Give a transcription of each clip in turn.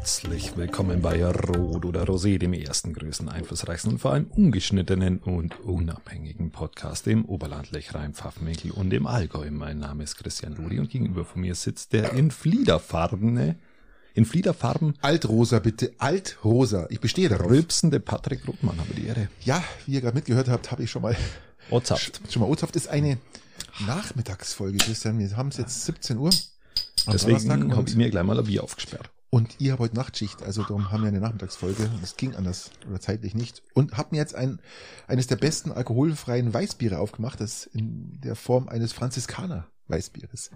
Herzlich willkommen bei Rot oder Rosé, dem ersten, größten, einflussreichsten und vor allem ungeschnittenen und unabhängigen Podcast im Oberland, Lechrein, Pfaffenwinkel und im Allgäu. Mein Name ist Christian Ludi und gegenüber von mir sitzt der in Fliederfarbene, in Fliederfarben Altrosa bitte, Altrosa. Ich bestehe darauf. rülpsende Patrick Rothmann, habe die Ehre. Ja, wie ihr gerade mitgehört habt, habe ich schon mal Ozhaft. schon mal Ozhaft ist eine Nachmittagsfolge, Christian. Wir haben es jetzt 17 Uhr. Deswegen habe ich mir gleich mal ein Bier aufgesperrt. Und ihr habt heute Nachtschicht, also darum haben wir eine Nachmittagsfolge. Das ging anders oder zeitlich nicht. Und hab mir jetzt ein, eines der besten alkoholfreien Weißbiere aufgemacht, das in der Form eines Franziskaner Weißbieres.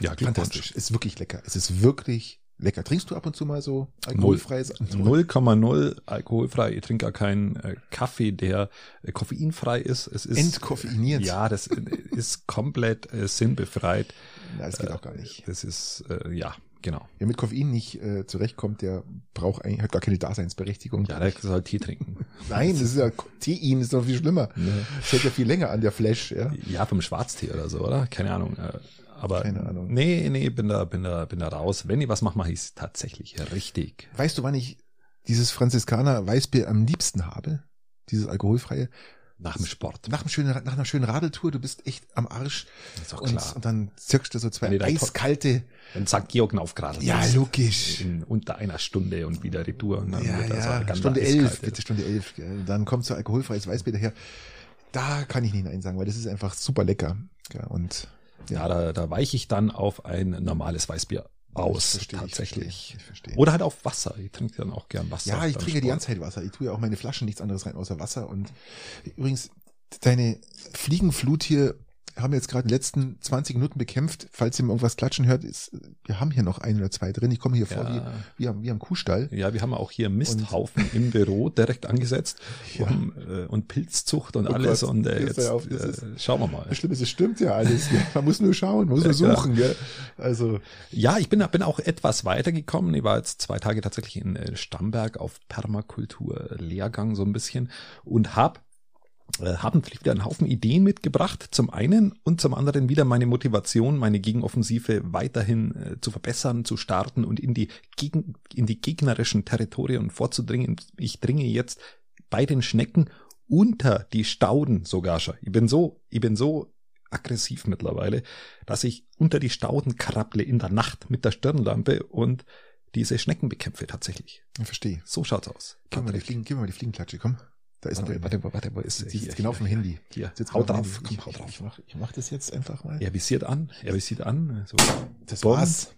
Ja. Fantastisch. Ist wirklich lecker. Es ist wirklich lecker. Trinkst du ab und zu mal so alkoholfreies? 0,0 alkoholfrei. Ich trinke gar keinen äh, Kaffee, der äh, koffeinfrei ist. Es ist Entkoffeiniert. Ja, das äh, ist komplett sinnbefreit. Na, das geht auch gar nicht. Das ist ja genau. Wer mit Koffein nicht äh, zurechtkommt, der braucht eigentlich hat gar keine Daseinsberechtigung. Ja, der soll Tee trinken. Nein, das ist ja Tein ist doch viel schlimmer. Das hält ja viel länger an der Flash, ja. Ja, vom Schwarztee oder so, oder? Keine Ahnung. Äh, aber Keine Ahnung. nee, nee, bin da, bin da, bin da raus. Wenn ich was mache, mache ich es tatsächlich richtig. Weißt du, wann ich dieses Franziskaner Weißbier am liebsten habe? Dieses alkoholfreie? Nach dem Sport. Nach, einem schönen, nach einer schönen Radeltour, du bist echt am Arsch. Ist doch Und, klar. und dann zirkst du so zwei da eiskalte. Wenn St. Georg aufgeradelt Ja, logisch. In unter einer Stunde und wieder Retour. Und dann Ja, wird ja, ganz Stunde elf, bitte Stunde elf. gell. Dann kommt so alkoholfreies Weißbier daher. Da kann ich nicht Nein sagen, weil das ist einfach super lecker. Ja, und Ja, da, da weiche ich dann auf ein normales Weißbier aus, Ich verstehe, ich tatsächlich. verstehe, ich verstehe. Oder halt auf Wasser. Ich trinke dann auch gern Wasser. Ja, ich trinke die Sport. ganze Zeit Wasser. Ich tue ja auch meine Flaschen nichts anderes rein außer Wasser. Und übrigens, deine Fliegenflut hier haben jetzt gerade die letzten 20 Minuten bekämpft. Falls ihr mal irgendwas klatschen hört, ist, wir haben hier noch ein oder zwei drin. Ich komme hier vor Ja. wie, wie, am, wie am Kuhstall. Ja, wir haben auch hier Misthaufen im Büro direkt angesetzt Ja. um, äh, und Pilzzucht und Oh alles. Gott, und äh, jetzt auf, äh, ist- schauen wir mal. Das Schlimme ist, es stimmt ja alles. Gell? Man muss nur schauen, man muss nur suchen. Gell? Also, Ja, ich bin, bin auch etwas weitergekommen. Ich war jetzt zwei Tage tatsächlich in äh, Stamberg auf Permakultur-Lehrgang so ein bisschen und hab äh, haben wieder einen Haufen Ideen mitgebracht, zum einen und zum anderen wieder meine Motivation, meine Gegenoffensive weiterhin äh, zu verbessern, zu starten und in die, gegen, in die gegnerischen Territorien vorzudringen. Ich dringe jetzt bei den Schnecken unter die Stauden sogar schon. Ich bin so, ich bin so aggressiv mittlerweile, dass ich unter die Stauden krabble in der Nacht mit der Stirnlampe und diese Schnecken bekämpfe tatsächlich. ich verstehe. So schaut's aus. Gib mir, mal die Patrick. Fliegen, gib mir mal die Fliegenklatsche, komm. Da ist noch Warte, eine. warte, warte, wo ist sitzt genau auf dem Handy. Hier, Sitzt hau genau drauf, komm, hau drauf. ich, mach, ich mach das jetzt einfach mal. Er visiert an, er visiert an. So. Das Bumm. war's.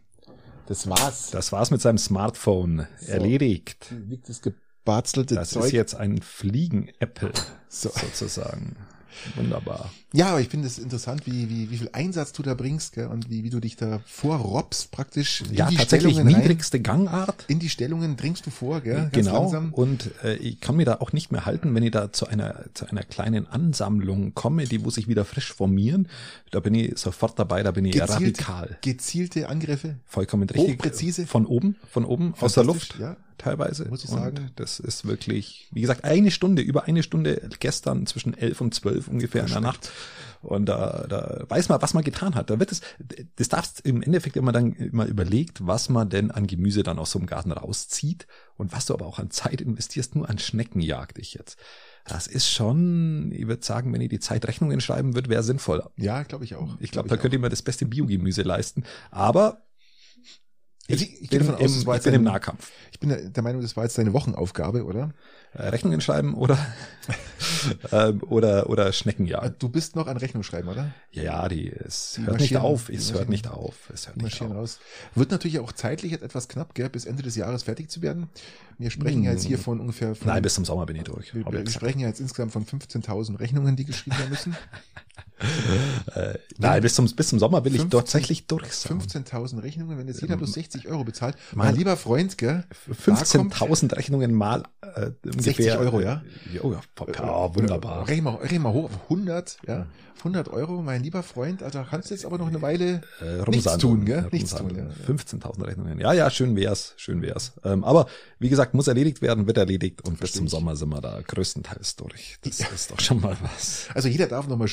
Das war's. Das war's mit seinem Smartphone. So. Erledigt. liegt das gebarzelte Das Zeug. ist jetzt ein Fliegen-Apple So. sozusagen. Wunderbar. Ja, aber ich finde es interessant, wie, wie, wie viel Einsatz du da bringst gell, und wie, wie du dich da vorrobst praktisch. in Ja, die tatsächlich Stellungen rein. niedrigste Gangart. In die Stellungen dringst du vor, gell? Ganz Genau. langsam. Und äh, ich kann mir da auch nicht mehr halten, wenn ich da zu einer zu einer kleinen Ansammlung komme, die muss sich wieder frisch formieren. Da bin ich sofort dabei, da bin ich Gezielte, radikal. gezielte Angriffe. Vollkommen richtig. Hochpräzise. Von oben, von oben, aus der Luft. ja. Teilweise. Muss ich Und sagen. Das ist wirklich, wie gesagt, eine Stunde, über eine Stunde gestern zwischen elf und zwölf ungefähr in der Nacht. Und da, da weiß man, was man getan hat. Da wird es, das darfst im Endeffekt immer dann immer überlegt, was man denn an Gemüse dann aus so einem Garten rauszieht und was du aber auch an Zeit investierst, nur an Schnecken jagd ich jetzt. Das ist schon, ich würde sagen, wenn ich die Zeit Rechnungen schreiben würde, wäre sinnvoll. Ja, glaube ich auch. Ich glaube, da könnte ich mir das beste Biogemüse leisten. Aber ich, ich- ich bin, davon aus, im, war ich jetzt bin im Nahkampf. Ich bin der Meinung, das war jetzt deine Wochenaufgabe, oder? Äh, Rechnungen schreiben oder ähm, oder oder Schnecken jagen. Du bist noch an Rechnung schreiben, oder? Ja, ja, die es Die hört nicht auf, es hört nicht auf, es hört nicht auf. raus. Wird natürlich auch zeitlich etwas knapp, gell, bis Ende des Jahres fertig zu werden. Wir sprechen ja jetzt hier von ungefähr von, Nein, bis zum Sommer bin ich durch. wir, ich wir sprechen ja jetzt insgesamt von 15.000 Rechnungen, die geschrieben werden müssen. Äh, nein, bis zum bis zum Sommer will ich 15 tatsächlich durch sein. 15.000 Rechnungen, wenn jetzt jeder bloß 60 Euro bezahlt. Mein- Mein lieber Freund, gell? da kommt- 15.000 Rechnungen mal äh, ungefähr 60 Euro, ja? Oh, ja, ja wunderbar. Rechnen wir, rechnen wir hoch auf 100, ja. 100 Euro, mein lieber Freund, also kannst du jetzt aber noch eine Weile Äh, nichts tun, gell? Ja, Nichts tun, ja. 15.000 Rechnungen. Ja, ja, schön wär's, schön wär's. Ähm, aber wie gesagt, muss erledigt werden, wird erledigt und bis Versteh zum ich. Sommer sind wir da größtenteils durch. Das ist doch schon mal was. Also jeder darf noch mal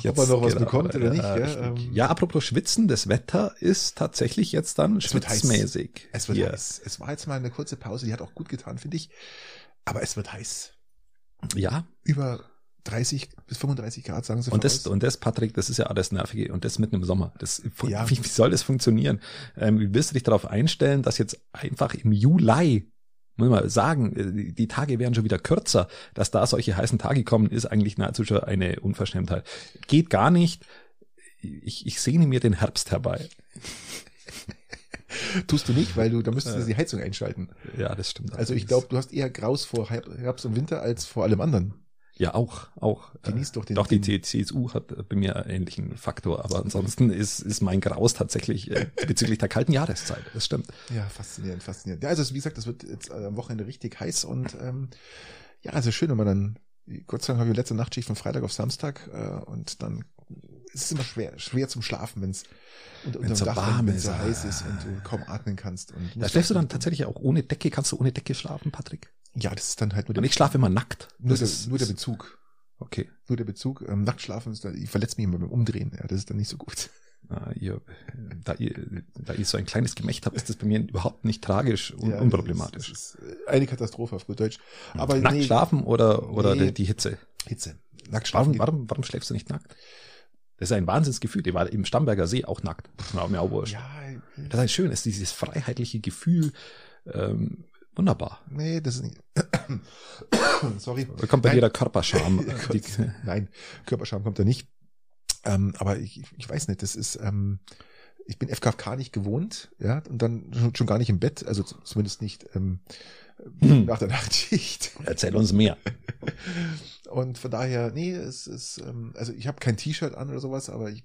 schwitzen. ob er noch was genau, bekommt oder nicht. Ja, ähm, ja, apropos Schwitzen, das Wetter ist tatsächlich jetzt dann es schwitzmäßig. Es wird hier. heiß. Es war jetzt mal eine kurze Pause, die hat auch gut getan, finde ich. Aber es wird heiß. Ja. Über 30 bis 35 Grad, sagen sie Und das, und das, Patrick, das ist ja alles Nervige. Und das mitten im Sommer. Das, ja. wie, wie soll das funktionieren? Ähm, wie willst du dich darauf einstellen, dass jetzt einfach im Juli muss man sagen, äh, die Tage werden schon wieder kürzer. Dass da solche heißen Tage kommen, ist eigentlich nahezu schon eine Unverschämtheit. Geht gar nicht. Ich, ich sehne mir den Herbst herbei. Tust du nicht, weil du, da müsstest du die Heizung einschalten. Ja, das stimmt. Also ich glaube, du hast eher Graus vor Herbst und Winter als vor allem anderen. Ja, auch, auch. Genießt doch den. Doch, die CSU hat bei mir einen ähnlichen Faktor, aber ansonsten ist, ist mein Graus tatsächlich äh, bezüglich der kalten Jahreszeit. Das stimmt. Ja, faszinierend, faszinierend. Ja, also wie gesagt, das wird jetzt am Wochenende richtig heiß und ähm, ja, also schön, wenn man dann, Gott sei Dank habe ich letzte Nachtschicht von Freitag auf Samstag äh, und dann ist es immer schwer, schwer zum Schlafen, wenn es unter, unter so Dach, warm wenn es so heiß ist und du kaum atmen kannst. Und ja, schläfst du dann tatsächlich auch ohne Decke? Kannst du ohne Decke schlafen, Patrick? Ja, das ist dann halt nur der. Und ich schlafe immer nackt. Nur, der, nur der Bezug. Okay. Nur der Bezug. Ähm, Nacktschlafen ist da, ich verletze mich immer beim Umdrehen. Ja, das ist dann nicht so gut. Ah, ihr, da, ihr, da ihr so ein kleines Gemächt habt, ist das bei mir überhaupt nicht tragisch und ja, unproblematisch. Das ist, das ist eine Katastrophe auf gut Deutsch. Aber nackt nee, schlafen oder, oder nee, die, die, Hitze? Hitze. Nackt schlafen. Warum, warum, warum schläfst du nicht nackt? Das ist ein Wahnsinnsgefühl. Ich war im Starnberger See auch nackt. War mir auch wurscht. Ja, das ist ein schönes, dieses freiheitliche Gefühl, ähm, Wunderbar. Nee, das ist nicht. Sorry. Da kommt bei jeder Körperscham. Nein, Körperscham kommt da nicht. Ähm, aber ich, ich weiß nicht, das ist, ähm, ich bin FKK nicht gewohnt, ja, und dann schon, schon gar nicht im Bett, also zumindest nicht ähm, hm. nach der Nachtschicht. Erzähl uns mehr. Und von daher, nee, es ist, ähm, also ich habe kein T-Shirt an oder sowas, aber ich,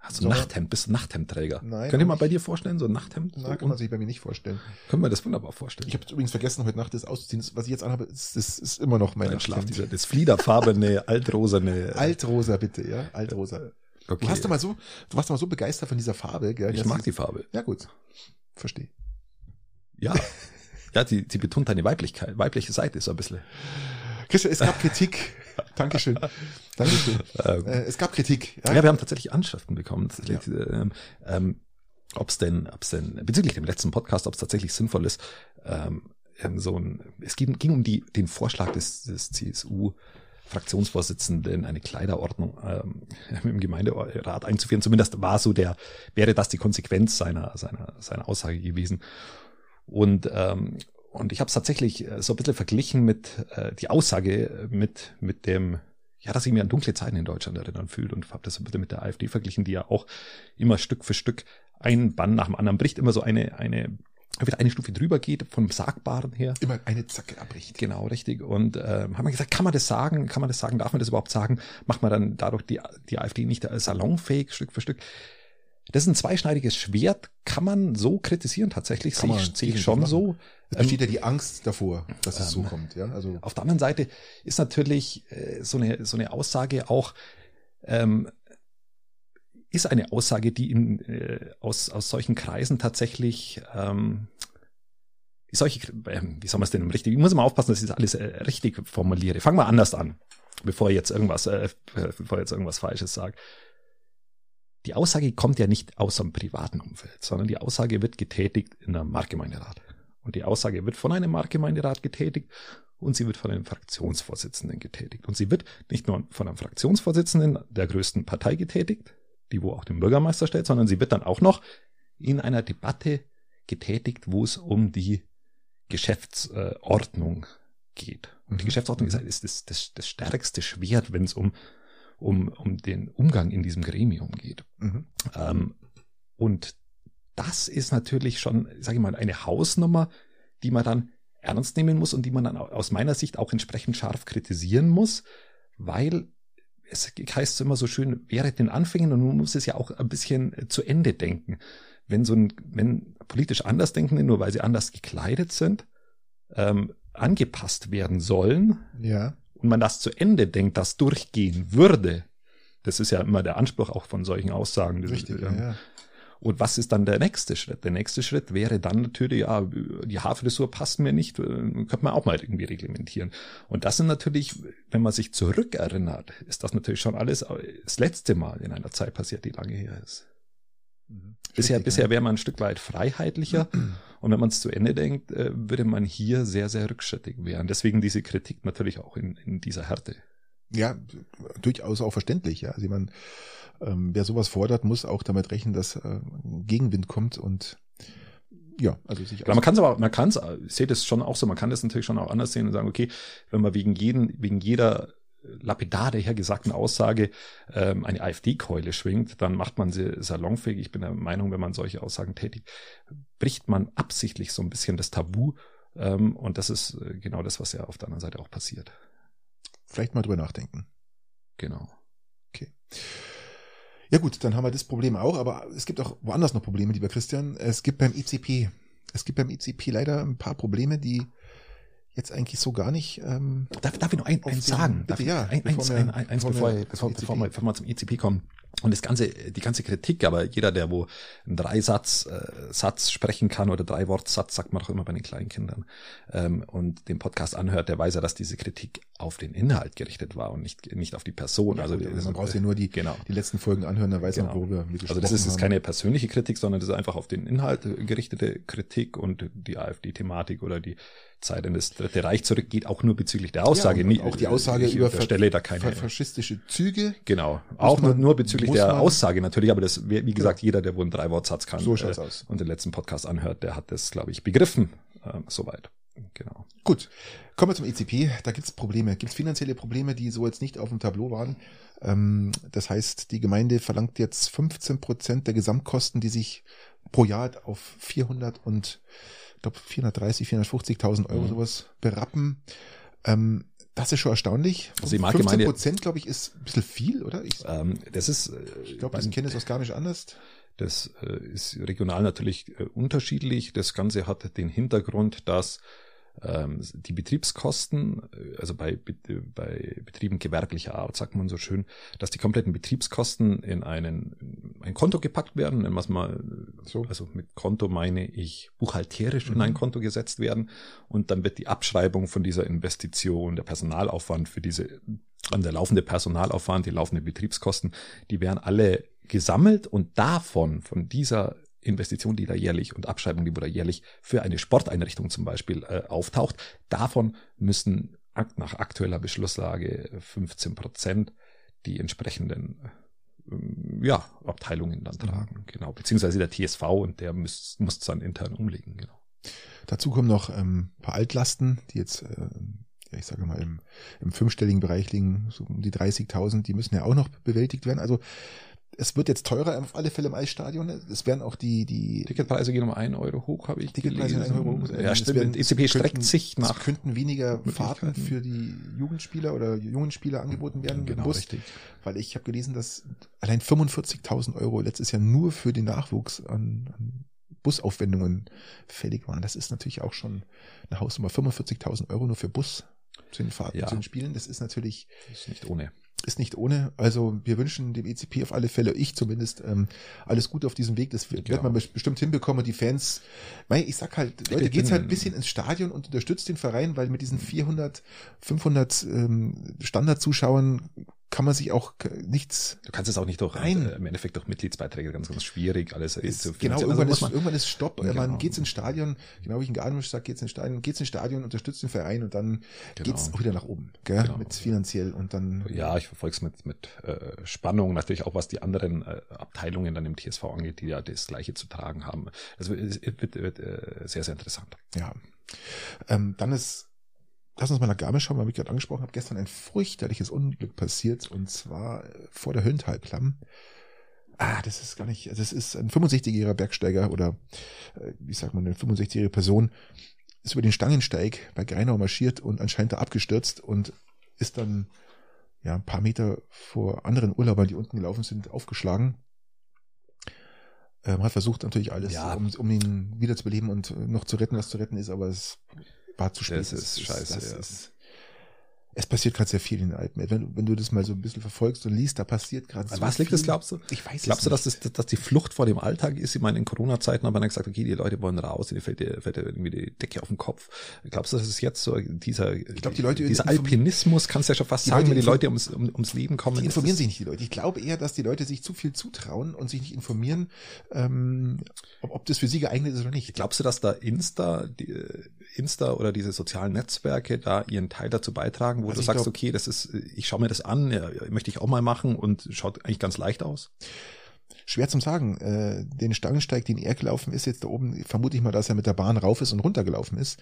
Hast du ein Nachthemd? Bist du Nachthemdträger? Nein. Könnt ihr mal bei dir vorstellen, so ein Nachthemd? Nein, kann man sich bei mir nicht vorstellen. Können wir das wunderbar vorstellen. Ich habe übrigens vergessen, heute Nacht das auszuziehen. Was ich jetzt anhabe, ist, das ist immer noch mein Schlaf. Dieser, das fliederfarbene, altrosane. Altrosa, bitte, ja? Altrosa. Okay. Du hast doch mal so, du warst doch mal so begeistert von dieser Farbe, gell? Ich mag die Farbe. Ja, gut. Verstehe. Ja. Ja, die, die betont deine Weiblichkeit, weibliche Seite so ein bisschen. Christian, es gab Kritik. Dankeschön. Dankeschön. Ähm, äh, es gab Kritik. Ja? ja, wir haben tatsächlich Anschriften bekommen. Ja. Ähm, ähm, ob es denn, ob es denn, bezüglich dem letzten Podcast, ob es tatsächlich sinnvoll ist, ähm, so ein, es ging, ging um die, den Vorschlag des, des CSU, Fraktionsvorsitzenden eine Kleiderordnung ähm, im Gemeinderat einzuführen. Zumindest war so der, wäre das die Konsequenz seiner, seiner, seiner Aussage gewesen. Und, ähm, und ich habe es tatsächlich äh, so ein bisschen verglichen mit äh, die Aussage mit, mit dem, ja, dass ich mir an dunkle Zeiten in Deutschland erinnern fühlt und habe das so ein bisschen mit der AfD verglichen, die ja auch immer Stück für Stück einen Bann nach dem anderen bricht, immer so eine, eine wieder eine Stufe drüber geht vom Sagbaren her. Immer eine Zacke abbricht. Genau, richtig. Und äh, haben wir gesagt, kann man das sagen? Kann man das sagen? Darf man das überhaupt sagen? Macht man dann dadurch die, die AfD nicht salonfähig, Stück für Stück? Das ist ein zweischneidiges Schwert, kann man so kritisieren tatsächlich, sehe ich, sehe ich schon so. Es besteht ähm, ja die Angst davor, dass es ähm, so kommt. Ja? Also auf der anderen Seite ist natürlich äh, so, eine, so eine Aussage auch, ähm, ist eine Aussage, die in, äh, aus, aus solchen Kreisen tatsächlich ähm, solche, äh, wie soll man es denn richtig, ich muss immer aufpassen, dass ich das alles äh, richtig formuliere. Fangen wir anders an, bevor ich jetzt irgendwas, äh, bevor ich jetzt irgendwas Falsches sage die Aussage kommt ja nicht aus dem privaten Umfeld, sondern die Aussage wird getätigt in einem Marktgemeinderat. Und die Aussage wird von einem Marktgemeinderat getätigt und sie wird von einem Fraktionsvorsitzenden getätigt. Und sie wird nicht nur von einem Fraktionsvorsitzenden der größten Partei getätigt, die wo auch den Bürgermeister stellt, sondern sie wird dann auch noch in einer Debatte getätigt, wo es um die Geschäftsordnung geht. Und die mhm. Geschäftsordnung ist, ist das, das, das stärkste Schwert, wenn es um um, um den Umgang in diesem Gremium geht. Mhm. Ähm, und das ist natürlich schon, sage ich mal, eine Hausnummer, die man dann ernst nehmen muss und die man dann aus meiner Sicht auch entsprechend scharf kritisieren muss, weil es heißt immer so schön, wäre den Anfängen und man muss es ja auch ein bisschen zu Ende denken. Wenn so ein, wenn politisch Andersdenkende, nur weil sie anders gekleidet sind, ähm, angepasst werden sollen, ja und man das zu Ende denkt, das durchgehen würde, das ist ja immer der Anspruch auch von solchen Aussagen. Richtig, ja, ja. Und was ist dann der nächste Schritt? Der nächste Schritt wäre dann natürlich, ja, die Haarfrisur passt mir nicht, äh, könnte man auch mal irgendwie reglementieren. Und das sind natürlich, wenn man sich zurückerinnert, ist das natürlich schon alles das letzte Mal in einer Zeit passiert, die lange her ist. Mhm. Bisher, bisher wäre man ein Stück weit freiheitlicher. Und wenn man es zu Ende denkt, äh, würde man hier sehr, sehr rückschrittig werden. Deswegen diese Kritik natürlich auch in, in dieser Härte. Ja, durchaus auch verständlich. Ja, also man, ähm, wer sowas fordert, muss auch damit rechnen, dass äh, Gegenwind kommt und ja, also sich. Klar, man kann es aber, man kann es, ich sehe das schon auch so, man kann das natürlich schon auch anders sehen und sagen, okay, wenn man wegen jeden, wegen jeder lapidar dahergesagten Aussage ähm, eine AfD-Keule schwingt, dann macht man sie salonfähig. Ich bin der Meinung, wenn man solche Aussagen tätigt, bricht man absichtlich so ein bisschen das Tabu. Ähm, und das ist äh, genau das, was ja auf der anderen Seite auch passiert. Vielleicht mal drüber nachdenken. Genau. Okay. Ja gut, dann haben wir das Problem auch, aber es gibt auch woanders noch Probleme, lieber Christian. Es gibt beim ICP, es gibt beim ICP leider ein paar Probleme, die jetzt eigentlich so gar nicht. Ähm, darf, darf ich noch ein, eins sagen? Bitte, ja. Ein, eins, ein, ein, eins, bevor, wir, bevor, bevor, wir, bevor wir zum ICP kommen. Und das ganze, die ganze Kritik, aber jeder, der wo einen Dreisatz äh, Satz sprechen kann oder drei Wortsatz, sagt man doch immer bei den kleinen Kindern, ähm, und den Podcast anhört, der weiß ja, dass diese Kritik auf den Inhalt gerichtet war und nicht nicht auf die Person. Ja, also gut, man braucht ja nur die genau. die letzten Folgen anhören, dann weiß genau. man, worüber wir Also das ist, ist keine persönliche Kritik, sondern das ist einfach auf den Inhalt gerichtete Kritik und die AfD-Thematik oder die Zeit in das Dritte Reich zurückgeht, auch nur bezüglich der Aussage. Ja, auch die Aussage über Stelle da keine faschistische Züge. Genau. Auch nur, nur bezüglich der Aussage natürlich, aber das, wie gesagt, jeder, der wohl einen Drei-Wort-Satz kann so äh, aus. und den letzten Podcast anhört, der hat das, glaube ich, begriffen. Ähm, soweit. Genau. Gut. Kommen wir zum ECP. Da gibt es Probleme. Gibt es finanzielle Probleme, die so jetzt nicht auf dem Tableau waren. Ähm, das heißt, die Gemeinde verlangt jetzt 15 Prozent der Gesamtkosten, die sich pro Jahr auf 400 und ich glaube 430, 450.000 Euro mhm. sowas berappen. Ähm, das ist schon erstaunlich. Also die 15 Prozent, glaube ich, ist ein bisschen viel, oder? Ich, ähm, das ist, äh, ich glaube, das kennen es aus Garmisch anders. Das äh, ist regional natürlich äh, unterschiedlich. Das Ganze hat den Hintergrund, dass die Betriebskosten, äh, also bei, bei Betrieben gewerblicher Art, sagt man so schön, dass die kompletten Betriebskosten in einen, ein Konto gepackt werden, wir es mal so. Also mit Konto meine ich buchhalterisch mhm. in ein. Konto gesetzt werden und dann wird die Abschreibung von dieser Investition, der Personalaufwand für diese, an der laufende Personalaufwand, die laufenden Betriebskosten, die werden alle gesammelt und davon, von dieser Investition, die da jährlich und Abschreibung, die da jährlich für eine Sporteinrichtung zum Beispiel äh, auftaucht, davon müssen nach aktueller Beschlusslage 15 Prozent die entsprechenden äh, ja, Abteilungen dann tragen, mhm. genau, beziehungsweise der TSV und der muss muss dann intern umlegen, genau. Dazu kommen noch ähm, paar Altlasten, die jetzt äh, ja, ich sage mal, im, im fünfstelligen Bereich liegen, so um die 30.000, die müssen ja auch noch bewältigt werden. Also es wird jetzt teurer auf alle Fälle im Eisstadion. Es werden auch die, die Ticketpreise gehen um einen Euro hoch, habe ich Ticketpreise gelesen. Euro hoch. Ja, stimmt. ECP streckt sich nach. Es könnten weniger Fahrten für die Jugendspieler oder jungen Spieler angeboten werden genau, Bus. Richtig. Weil ich habe gelesen, dass allein 45.000 Euro letztes Jahr nur für den Nachwuchs an, an Busaufwendungen fällig waren. Das ist natürlich auch schon eine Hausnummer. 45.000 Euro nur für Bus zu den Fahrten, ja. zu den Spielen. Das ist natürlich das ist nicht ohne ist nicht ohne. Also wir wünschen dem ECP auf alle Fälle, ich zumindest, ähm, alles Gute auf diesem Weg. Das wird, ja. man bestimmt hinbekommen. Die Fans, ich sag halt, Leute, geht's halt ein bisschen ins Stadion und unterstützt den Verein, weil mit diesen 400, 500 ähm, Standardzuschauern kann man sich auch nichts. Du kannst es auch nicht durch Nein. Äh, im Endeffekt durch Mitgliedsbeiträge ganz ganz schwierig alles äh, ist, zu Genau, also irgendwann, ist, irgendwann ist Stopp. Genau. Man geht's ins Stadion, genau wie ich in Garmisch sage, geht's ins Stadion, geht's ins Stadion, unterstützt den Verein und dann genau. geht's auch wieder nach oben, gell? Genau. mit finanziell und dann. Ja, ich verfolge es mit mit äh, Spannung natürlich auch was die anderen äh, Abteilungen dann im TSV angeht, die ja das Gleiche zu tragen haben. Also es wird, wird, wird äh, sehr sehr interessant. Ja, ähm, dann ist Lass uns mal nach Garmisch schauen, weil ich gerade angesprochen habe, gestern ein fürchterliches Unglück passiert und zwar äh, vor der Höllentalklamm. Ah, das ist gar nicht, das ist ein 65-jähriger Bergsteiger oder äh, wie sagt man, eine 65-jährige Person ist über den Stangensteig bei Greinau marschiert und anscheinend da abgestürzt und ist dann ja ein paar Meter vor anderen Urlaubern, die unten gelaufen sind, aufgeschlagen. Ähm, hat versucht natürlich alles, ja. um, um ihn wiederzubeleben und noch zu retten, was zu retten ist, aber es war zu spät. Das ist scheiße. Das ist, Es passiert gerade sehr viel in den Alpen. Wenn, wenn du das mal so ein bisschen verfolgst und liest, da passiert gerade so Was liegt viel. das, glaubst du? Ich weiß Glaubst du, dass, das, dass die Flucht vor dem Alltag ist? Ich meine, in Corona-Zeiten haben wir dann gesagt, okay, die Leute wollen raus, denen fällt, dir- fällt dir irgendwie die Decke auf den Kopf. Glaubst du, dass es jetzt so dieser, ich glaub, die Leute dieser Alpinismus, kannst du ja schon fast sagen, Leute wenn die Leute ums, um, ums Leben kommen. Die ist informieren sich nicht, die Leute. Ich glaube eher, dass die Leute sich zu viel zutrauen und sich nicht informieren, ähm, ob, ob das für sie geeignet ist oder nicht. Glaubst du, dass da Insta, die, äh, Insta oder diese sozialen Netzwerke da ihren Teil dazu beitragen, wo Also du sagst, glaub- okay, das ist, ich schaue mir das an, ja, möchte ich auch mal machen und schaut eigentlich ganz leicht aus? Schwer zum sagen. Äh, den Stangensteig, den er gelaufen ist, jetzt da oben, vermute ich mal, dass er mit der Bahn rauf ist und runter gelaufen ist.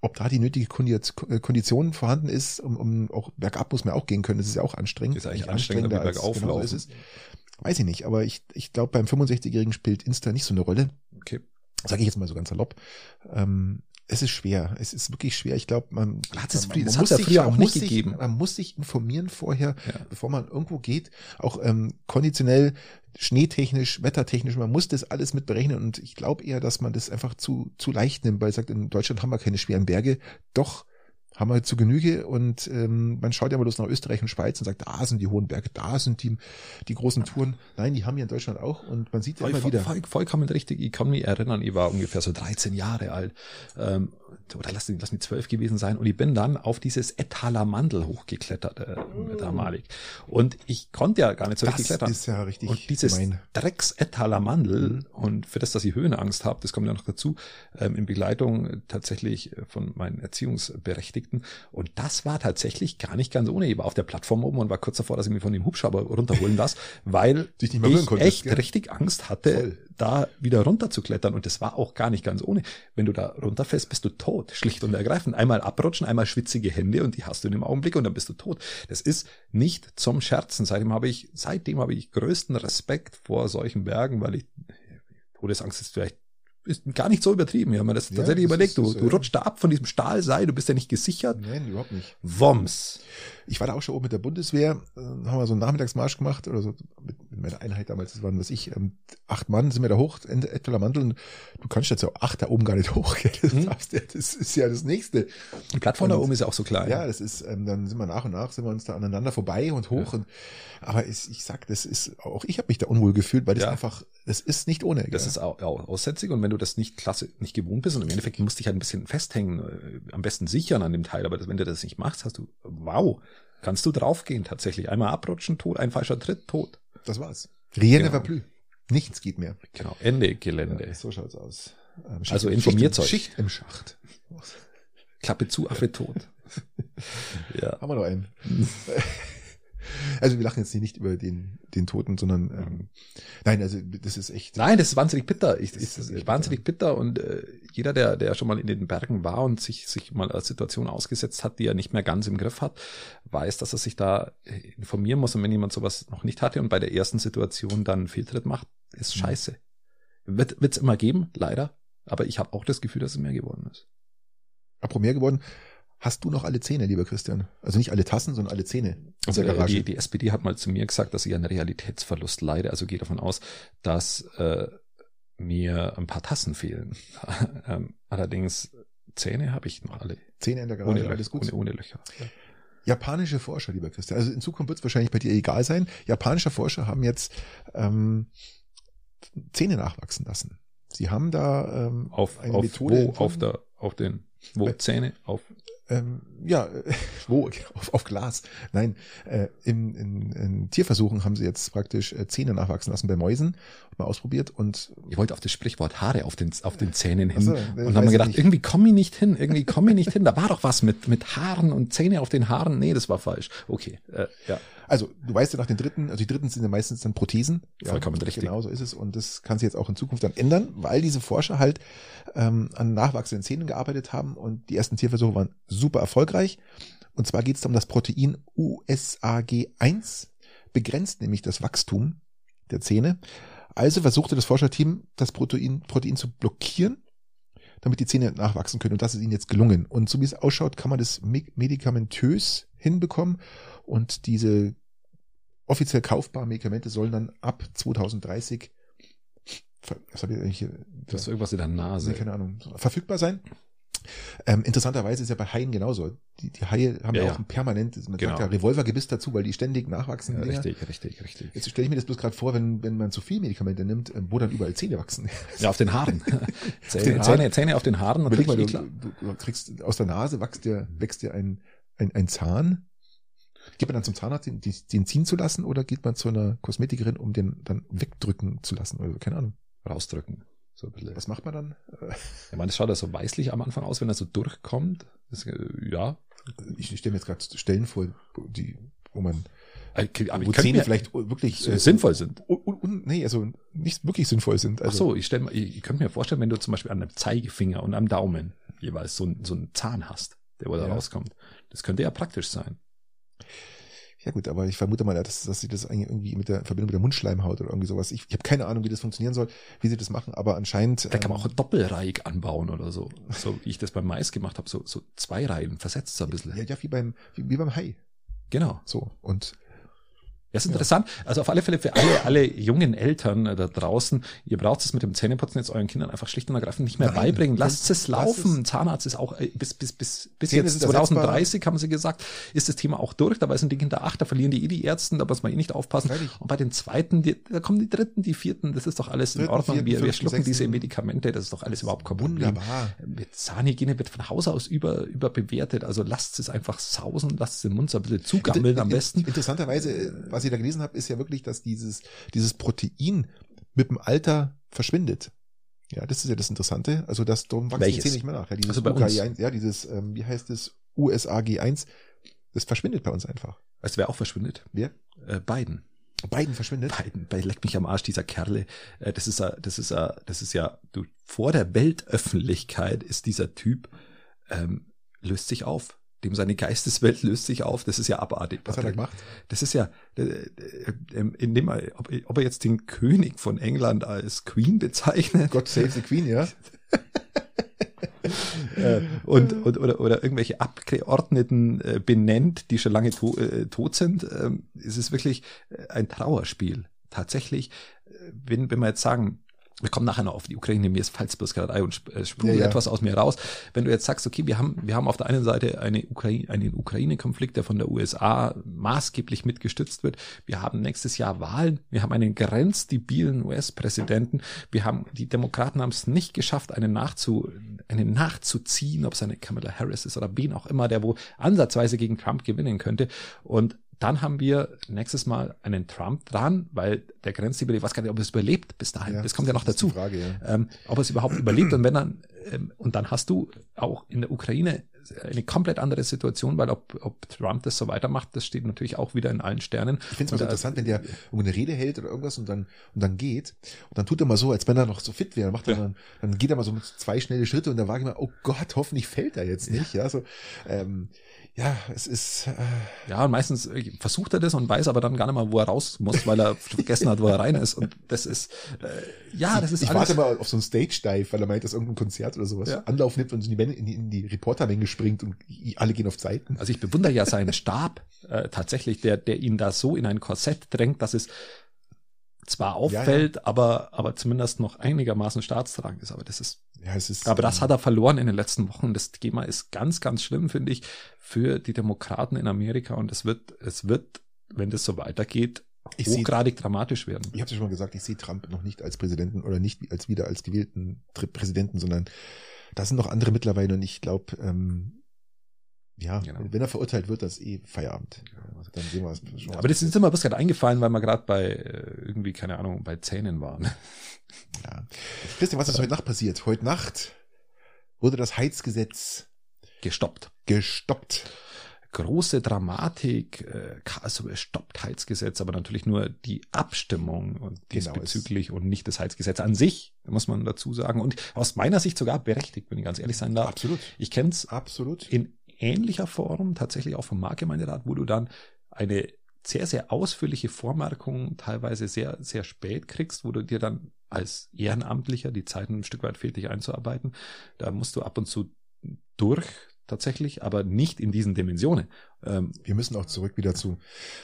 Ob da die nötige äh, Kondition vorhanden ist, um, um auch bergab muss man auch gehen können, das ist ja auch anstrengend. Ist eigentlich anstrengender wie als- bergauf genau so. Weiß ich nicht, aber ich, ich glaube, beim 65-Jährigen spielt Insta nicht so eine Rolle. Okay. Sage ich jetzt mal so ganz salopp. Ähm, es ist schwer. Es ist wirklich schwer. Ich glaube, man, Hat es man, früher- man hat's ja sich- früher man auch muss nicht sich, gegeben. Man muss sich informieren vorher, Ja. bevor man irgendwo geht. Auch ähm, konditionell, schneetechnisch, wettertechnisch. Man muss das alles mit berechnen. Und ich glaube eher, dass man das einfach zu, zu leicht nimmt, weil sagt, in Deutschland haben wir keine schweren Berge. Doch haben wir zu Genüge und ähm, man schaut ja mal bloß nach Österreich und Schweiz und sagt, da sind die hohen Berge, da sind die, die großen Touren. Nein, die haben wir in Deutschland auch und man sieht ja Voll, immer wieder. voll, vollkommen richtig. Ich kann mich erinnern, ich war ungefähr so 13 Jahre alt. Ähm, oder lass, lass mich zwölf gewesen sein. Und ich bin dann auf dieses Etaler Mandel hochgeklettert, äh, damalig. Und ich konnte ja gar nicht so Das richtig klettern. ist ja richtig und dieses gemein. Drecks Etaler Mandel Mhm. und für das, dass ich Höhenangst habe, das kommt ja noch dazu, ähm, in Begleitung tatsächlich von meinen Erziehungsberechtigten. Und das war tatsächlich gar nicht ganz ohne. Ich war auf der Plattform oben und war kurz davor, dass ich mich von dem Hubschrauber runterholen lasse, weil ich konntest, echt gell? richtig Angst hatte, Voll. da wieder runter zu klettern. Und das war auch gar nicht ganz ohne. Wenn du da runterfällst, bist du tot. Schlicht und ergreifend. Einmal abrutschen, einmal schwitzige Hände und die hast du in dem Augenblick und dann bist du tot. Das ist nicht zum Scherzen. Seitdem habe ich, seitdem habe ich größten Respekt vor solchen Bergen, weil ich, Todesangst ist vielleicht ist gar nicht so übertrieben. Habe mir das Ja, tatsächlich das überlegt. ist- Du, das, du äh, rutschst da ab von diesem Stahlseil, du bist ja nicht gesichert. Nein, überhaupt nicht. Woms. Ich war da auch schon oben mit der Bundeswehr, äh, haben wir so einen Nachmittagsmarsch gemacht oder so mit, mit meiner Einheit damals, das waren was ich, ähm, acht Mann sind wir da hoch, Ende Etwaler Mandel und du kannst jetzt so acht da oben gar nicht hoch, gell? Das, Mhm. darfst das ist ja das nächste. Die Plattform da Und- oben ist ja auch so klein. Ja, das ist, ähm, dann sind wir nach und nach, sind wir uns da aneinander vorbei und hoch. Ja. Und, aber es, ich sag, das ist, auch ich habe mich da unwohl gefühlt, weil das Ja. einfach, das ist nicht ohne. Das gell? ist auch, auch aussätzig und wenn du das nicht klasse, nicht gewohnt bist und im Endeffekt musst du dich halt ein bisschen festhängen, äh, am besten sichern an dem Teil, aber das, wenn du das nicht machst, hast du, wow, kannst du draufgehen tatsächlich. Einmal abrutschen, tot, ein falscher Tritt, tot. das war's. Rien ne Genau. plus. Nichts geht mehr. Genau, Ende Gelände. Ja, so schaut's aus. Ähm, Also im- informiert Schicht, euch. Schicht im Schacht. Klappe zu, Affe tot. ja. Haben wir noch einen. Also wir lachen jetzt hier nicht über den, den Toten, sondern ähm, nein, also das ist echt. Nein, das ist wahnsinnig bitter. Ich, Das das ist ist wahnsinnig bitter und äh, jeder, der, der schon mal in den Bergen war und sich, sich mal als Situation ausgesetzt hat, die er nicht mehr ganz im Griff hat, weiß, dass er sich da äh, informieren muss. Und wenn jemand sowas noch nicht hatte und bei der ersten Situation dann einen Fehltritt macht, ist Mhm. scheiße. Wird wird's immer geben, leider. Aber ich habe auch das Gefühl, dass es mehr geworden ist. Apropos mehr geworden. Hast du noch alle Zähne, lieber Christian? Also nicht alle Tassen, sondern alle Zähne aus Also der äh, Garage. die, die SPD hat mal zu mir gesagt, dass ich einen Realitätsverlust leide. Also gehe davon aus, dass äh, mir ein paar Tassen fehlen. ähm, allerdings Zähne habe ich noch alle. Zähne in der Ohne, Garage, alles Löcher, gut. ohne, ohne Löcher. Ja. Japanische Forscher, lieber Christian. Also in Zukunft wird es wahrscheinlich bei dir egal sein. Japanische Forscher haben jetzt ähm, Zähne nachwachsen lassen. Sie haben da ähm, Auf, eine auf Methode wo? entfunden. Auf der, auf den, wo Zähne? Auf, ähm, ja, wo? Auf, auf Glas. Nein, äh, in, in, in Tierversuchen haben sie jetzt praktisch äh, Zähne nachwachsen lassen bei Mäusen. Mal ausprobiert und ich wollte auf das Sprichwort Haare auf den, auf den Zähnen hin. So, und haben gedacht, nicht. irgendwie komme ich nicht hin, irgendwie komme ich nicht hin. Da war doch was mit, mit Haaren und Zähne auf den Haaren. Nee, das war falsch. Okay, äh, ja. Also, du weißt ja nach den dritten, also die dritten sind ja meistens dann Prothesen. Vollkommen richtig. Genau so ist es. Und das kann sich jetzt auch in Zukunft dann ändern, weil diese Forscher halt ähm, an nachwachsenden Zähnen gearbeitet haben und die ersten Tierversuche waren super erfolgreich. Und zwar geht es um das Protein USAG1, begrenzt nämlich das Wachstum der Zähne. Also versuchte das Forscherteam, das Protein, Protein zu blockieren, damit die Zähne nachwachsen können. Und das ist ihnen jetzt gelungen. Und so wie es ausschaut, kann man das me- medikamentös hinbekommen. Und diese offiziell kaufbaren Medikamente sollen dann ab 2030 ver- was hab ich eigentlich hier? Das ist irgendwas in der Nase. Nee, keine Ahnung, verfügbar sein. Ähm, interessanterweise ist ja bei Haien genauso. Die, die Haie haben ja, Ja, auch ein permanent, man Genau. sagt ja Revolvergebiss dazu, weil die ständig nachwachsen. Ja, Dinger. richtig, richtig, richtig. Jetzt stelle ich mir das bloß gerade vor, wenn, wenn man zu viel Medikamente nimmt, äh, wo dann überall Zähne wachsen. Ja, auf den Haaren. Zähne, den Haaren. Zähne, Zähne auf den Haaren, Überleg mal, du, du kriegst aus der Nase wächst dir, wächst dir ein, ein, ein Zahn. Geht man dann zum Zahnarzt, den, den ziehen zu lassen, oder geht man zu einer Kosmetikerin, um den dann wegdrücken zu lassen? Oder so? keine Ahnung. Rausdrücken. So ein bisschen. Was macht man dann? Ich meine, das schaut ja so weißlich am Anfang aus, wenn er so durchkommt. Das, äh, ja. Ich stelle mir jetzt gerade Stellen vor, die, wo man, Äh, Aber wo Zähne vielleicht wirklich äh, sinnvoll sind. Un, un, nee, also nicht wirklich sinnvoll sind. Ach Also, so, ich, stell, ich, ich könnte mir vorstellen, wenn du zum Beispiel an einem Zeigefinger und am Daumen jeweils so, ein- so einen Zahn hast, der wo da Ja. rauskommt. Das könnte ja praktisch sein. Ja gut, aber ich vermute mal, dass, dass sie das eigentlich irgendwie mit der in Verbindung mit der Mundschleimhaut oder irgendwie sowas. Ich, ich habe keine Ahnung, wie das funktionieren soll, wie sie das machen, aber anscheinend. Da kann man ähm, auch Doppelreihig anbauen oder so. So wie ich das beim Mais gemacht habe, so, so zwei Reihen, versetzt so ein bisschen. ja, ja, wie beim, wie, wie beim Hai. Genau. So. Und Ja, ist interessant. Also auf alle Fälle für alle, alle jungen Eltern äh, da draußen, ihr braucht es mit dem Zähneputzen jetzt euren Kindern einfach schlicht und ergreifend nicht mehr Nein, beibringen. Lasst es laufen. Zahnarzt ist auch äh, bis, bis, bis, bis Zähne jetzt sind ersetzbar. 2030, haben sie gesagt, ist das Thema auch durch. Dabei sind die Kinder acht, da verlieren die eh die Ärzte, da muss man eh nicht aufpassen. Freilich. Und bei den zweiten, die, da kommen die dritten, die vierten, das ist doch alles in Dritten, Ordnung. vierten, wir, wir fünften, schlucken sechsten. diese Medikamente, das ist doch alles überhaupt kein Problem. wunderbar. Mit Zahnhygiene wird von Haus aus über, überbewertet. Also lasst es einfach sausen, lasst es den Mund so ein bisschen zugammeln am besten. Interessanterweise, äh, was ich da gelesen habe, ist ja wirklich, dass dieses, dieses Protein mit dem Alter verschwindet. Ja, das ist ja das Interessante. Also das darum wachsen die Welches? Zähne nicht mehr nach. Ja, dieses Also bei uns? UKG1, ja, dieses, ähm, wie heißt es, USAG1, das verschwindet bei uns einfach. Weißt du, wer auch verschwindet? Wer? Äh, Biden. Beiden verschwindet. Biden, bei leck mich am Arsch, dieser Kerle. Äh, das ist ja, das ist ja, das ist ja, du, vor der Weltöffentlichkeit ist dieser Typ, ähm, löst sich auf. Dem seine Geisteswelt löst sich auf. Das ist ja abartig. Was hat er gemacht? Das ist ja, äh, äh, ähm, indem er, ob, er jetzt den König von England als Queen bezeichnet God save the Queen, ja. äh, und, und oder, oder irgendwelche Abgeordneten äh, benennt, die schon lange to äh, tot sind, ähm, es ist wirklich ein Trauerspiel. Tatsächlich, wenn, wenn wir jetzt sagen, wir kommen nachher noch auf die Ukraine, mir ist falls bloß gerade ein und sp äh, sprudelt Ja, ja. etwas aus mir raus. Wenn du jetzt sagst, okay, wir haben, wir haben auf der einen Seite eine Ukraine, einen Ukraine-Konflikt, der von der USA maßgeblich mitgestützt wird. Wir haben nächstes Jahr Wahlen. Wir haben einen grenzdebilen US-Präsidenten. Wir haben, die Demokraten haben es nicht geschafft, einen nachzu, einen nachzuziehen, ob es eine Kamala Harris ist oder wen auch immer, der wo ansatzweise gegen Trump gewinnen könnte. Und dann haben wir nächstes Mal einen Trump dran, weil der Grenzdebil, ich weiß gar nicht, ob er es überlebt bis dahin. das kommt ja noch das ist die dazu Frage, ja. ähm, ob er es überhaupt überlebt und wenn dann ähm, und dann hast du auch in der Ukraine eine komplett andere Situation, weil ob, ob Trump das so weitermacht, das steht natürlich auch wieder in allen Sternen. Ich finde es mal so interessant, wenn der eine Rede hält oder irgendwas und dann und dann geht und dann tut er mal so, als wenn er noch so fit wäre. Dann macht er Ja. dann, dann geht er mal so mit zwei schnelle Schritte und dann wage ich mal, oh Gott, hoffentlich fällt er jetzt nicht. Ja, so ähm, ja, es ist äh, Ja, und meistens äh, versucht er das und weiß aber dann gar nicht mal, wo er raus muss, weil er vergessen hat, wo er rein ist. Und das ist, äh, ja, das ist ich alles. warte mal auf so einen Stage-Dive, weil er meint, dass irgendein Konzert oder sowas Ja. Anlauf nimmt und in die, in die, in die Reportermenge springt und alle gehen auf Zeiten. Also ich bewundere ja seinen Stab äh, tatsächlich, der, der ihn da so in ein Korsett drängt, dass es zwar auffällt, aber, aber zumindest noch einigermaßen staatstragend ist. Aber das ist Ja, es ist. Aber das hat er verloren in den letzten Wochen. Das Thema ist ganz, ganz schlimm, finde ich, für die Demokraten in Amerika. Und es wird, es wird, wenn das so weitergeht, Ich seh- hochgradig dramatisch werden. Ich habe ja schon mal gesagt, ich sehe Trump noch nicht als Präsidenten oder nicht als wieder als gewählten Präsidenten, sondern da sind noch andere mittlerweile und ich glaube, ähm, ja, Genau. wenn er verurteilt wird, das ist eh Feierabend. Dann sehen wir es schon. Aber das ist immer was gerade eingefallen, weil wir gerade bei äh, irgendwie, keine Ahnung, bei Zähnen waren. ja. Christian, was ist heute Nacht passiert? Heute Nacht wurde das Heizgesetz Gestoppt. gestoppt. Große Dramatik, äh, Karlsruhe stoppt Heizgesetz, aber natürlich nur die Abstimmung und Genau, diesbezüglich und nicht das Heizgesetz an sich, muss man dazu sagen. Und aus meiner Sicht sogar berechtigt, wenn ich ganz ehrlich sein darf. Absolut. Ich kenne es Absolut. in ähnlicher Form, tatsächlich auch vom Marktgemeinderat, wo du dann eine sehr, sehr ausführliche Vormerkung teilweise sehr, sehr spät kriegst, wo du dir dann als Ehrenamtlicher die Zeit ein Stück weit fehlt, dich einzuarbeiten. Da musst du ab und zu durch tatsächlich, aber nicht in diesen Dimensionen. Ähm, Wir müssen auch zurück wieder zu,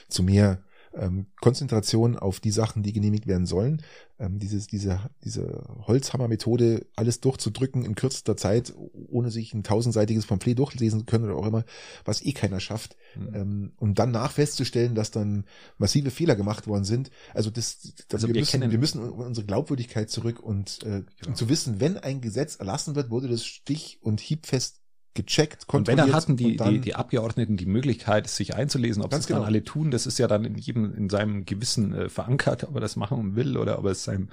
zu mehr ähm, Konzentration auf die Sachen, die genehmigt werden sollen. Ähm, dieses, diese, diese Holzhammer-Methode, alles durchzudrücken in kürzester Zeit, ohne sich ein tausendseitiges Pamphlet durchlesen zu können oder auch immer, was eh keiner schafft. Mhm. Ähm, und dann nach festzustellen, dass dann massive Fehler gemacht worden sind. Also das, das also wir, wir, müssen, wir müssen unsere Glaubwürdigkeit zurück und, äh, genau. und zu wissen, wenn ein Gesetz erlassen wird, wurde das stich- und hiebfest gecheckt, kontrolliert. Und wenn hatten die, die, die Abgeordneten die Möglichkeit, sich einzulesen, ob sie es genau. dann alle tun, das ist ja dann in jedem, in seinem Gewissen äh, verankert, ob er das machen will oder ob er es seinem,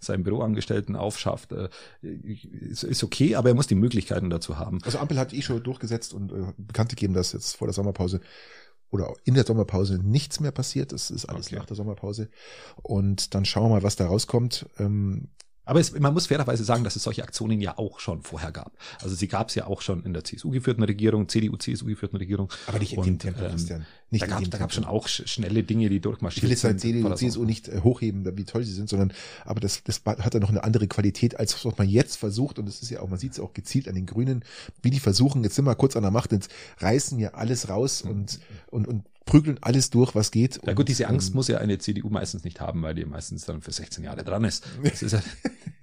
seinem Büroangestellten aufschafft, äh, ist, ist okay, aber er muss die Möglichkeiten dazu haben. Also Ampel hat eh schon durchgesetzt und äh, bekannt gegeben, dass jetzt vor der Sommerpause oder in der Sommerpause nichts mehr passiert. Das ist alles okay. nach der Sommerpause. Und dann schauen wir mal, was da rauskommt. Ähm, aber es, man muss fairerweise sagen, dass es solche Aktionen ja auch schon vorher gab. Also sie gab es ja auch schon in der CSU-geführten Regierung, CDU-CSU-geführten Regierung. Aber nicht in dem Tempo, ähm, Christian. Nicht da gab es schon auch schnelle Dinge, die durchmarschiert sind. Ich will jetzt CDU, CSU nicht äh, hochheben, wie toll sie sind, sondern aber das, das hat ja noch eine andere Qualität, als was man jetzt versucht. Und es ist ja auch, man sieht es auch gezielt an den Grünen, wie die versuchen, jetzt sind wir kurz an der Macht, jetzt reißen ja alles raus mhm. und, und, und prügeln alles durch, was geht. Ja gut, diese Angst ähm, muss ja eine CDU meistens nicht haben, weil die meistens dann für 16 Jahre dran ist. Das ist ja,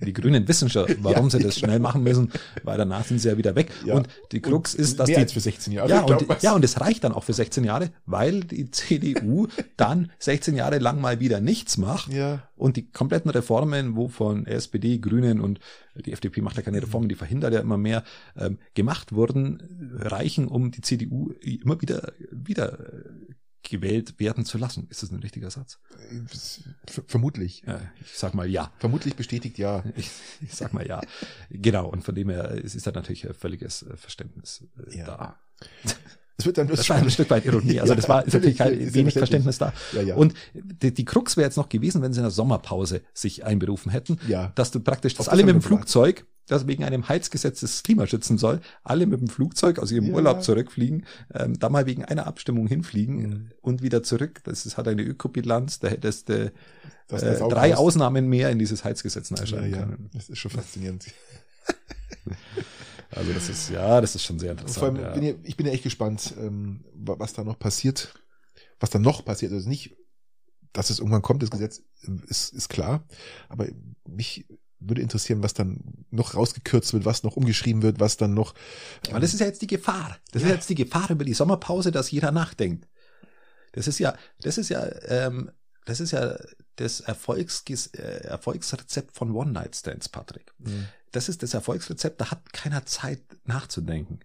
die Grünen wissen schon, warum ja, sie das schnell machen müssen, weil danach sind sie ja wieder weg. Ja. Und die Krux und ist, dass mehr die, als für 16 Jahre. Ja, und, ja, und es reicht dann auch für 16 Jahre, weil die CDU dann 16 Jahre lang mal wieder nichts macht ja. und die kompletten Reformen, wo von SPD, Grünen und die FDP macht ja keine Reformen, die verhindert ja immer mehr, ähm, gemacht wurden, reichen, um die CDU immer wieder, wieder gewählt werden zu lassen. Ist das ein richtiger Satz? Vermutlich. Ja, ich sag mal ja. Vermutlich bestätigt ja. Ich, ich sag mal ja. Genau. Und von dem her es ist da natürlich völliges äh, Verständnis äh, ja. da. Es wird dann das war ein Stück weit Ironie. Also das war ist natürlich kein, wenig Verständnis da. Ja, ja. Und die, die Krux wäre jetzt noch gewesen, wenn sie in der Sommerpause sich einberufen hätten, ja. dass du praktisch, dass alle mit dem Flugzeug das wegen einem Heizgesetz das Klima schützen soll, alle mit dem Flugzeug aus ihrem ja. Urlaub zurückfliegen, ähm, da mal wegen einer Abstimmung hinfliegen und wieder zurück. Das ist, hat eine Ökobilanz, da hättest du äh, drei. Ausnahmen mehr in dieses Heizgesetz einschreiben ja, ja. können. Das ist schon faszinierend. also das ist, ja, das ist schon sehr interessant. Vor allem ja. bin ich, ich bin ja echt gespannt, ähm, was da noch passiert. Was da noch passiert. Also nicht, dass es irgendwann kommt, das Gesetz ist, ist klar. Aber mich würde interessieren, was dann noch rausgekürzt wird, was noch umgeschrieben wird, was dann noch. Aber das ist ja jetzt die Gefahr. Das ja. ist jetzt die Gefahr über die Sommerpause, dass jeder nachdenkt. Das ist ja, das ist ja, ähm, das ist ja das Erfolgs äh, Erfolgsrezept von One-Night-Stands, Patrick. Mhm. Das ist das Erfolgsrezept, da hat keiner Zeit nachzudenken.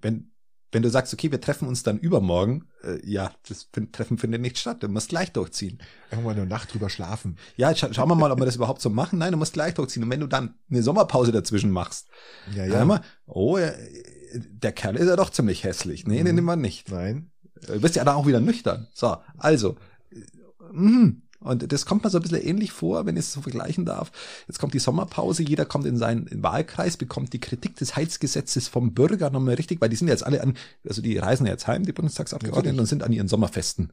Wenn wenn du sagst, okay, wir treffen uns dann übermorgen, äh, ja, das Treffen findet nicht statt, du musst gleich durchziehen. Irgendwann eine Nacht drüber schlafen. Ja, scha schauen wir mal, ob wir das überhaupt so machen. Nein, du musst gleich durchziehen. Und wenn du dann eine Sommerpause dazwischen machst, ja, ja. Wir, oh, der Kerl ist ja doch ziemlich hässlich. Nee, mhm. den nehmen wir nicht. Nein. Du bist ja dann auch wieder nüchtern. So, also, mh, und das kommt mir so ein bisschen ähnlich vor, wenn ich es so vergleichen darf. Jetzt kommt die Sommerpause, jeder kommt in seinen Wahlkreis, bekommt die Kritik des Heizgesetzes vom Bürger nochmal richtig, weil die sind jetzt alle an, also die reisen jetzt heim, die Bundestagsabgeordneten, und sind an ihren Sommerfesten.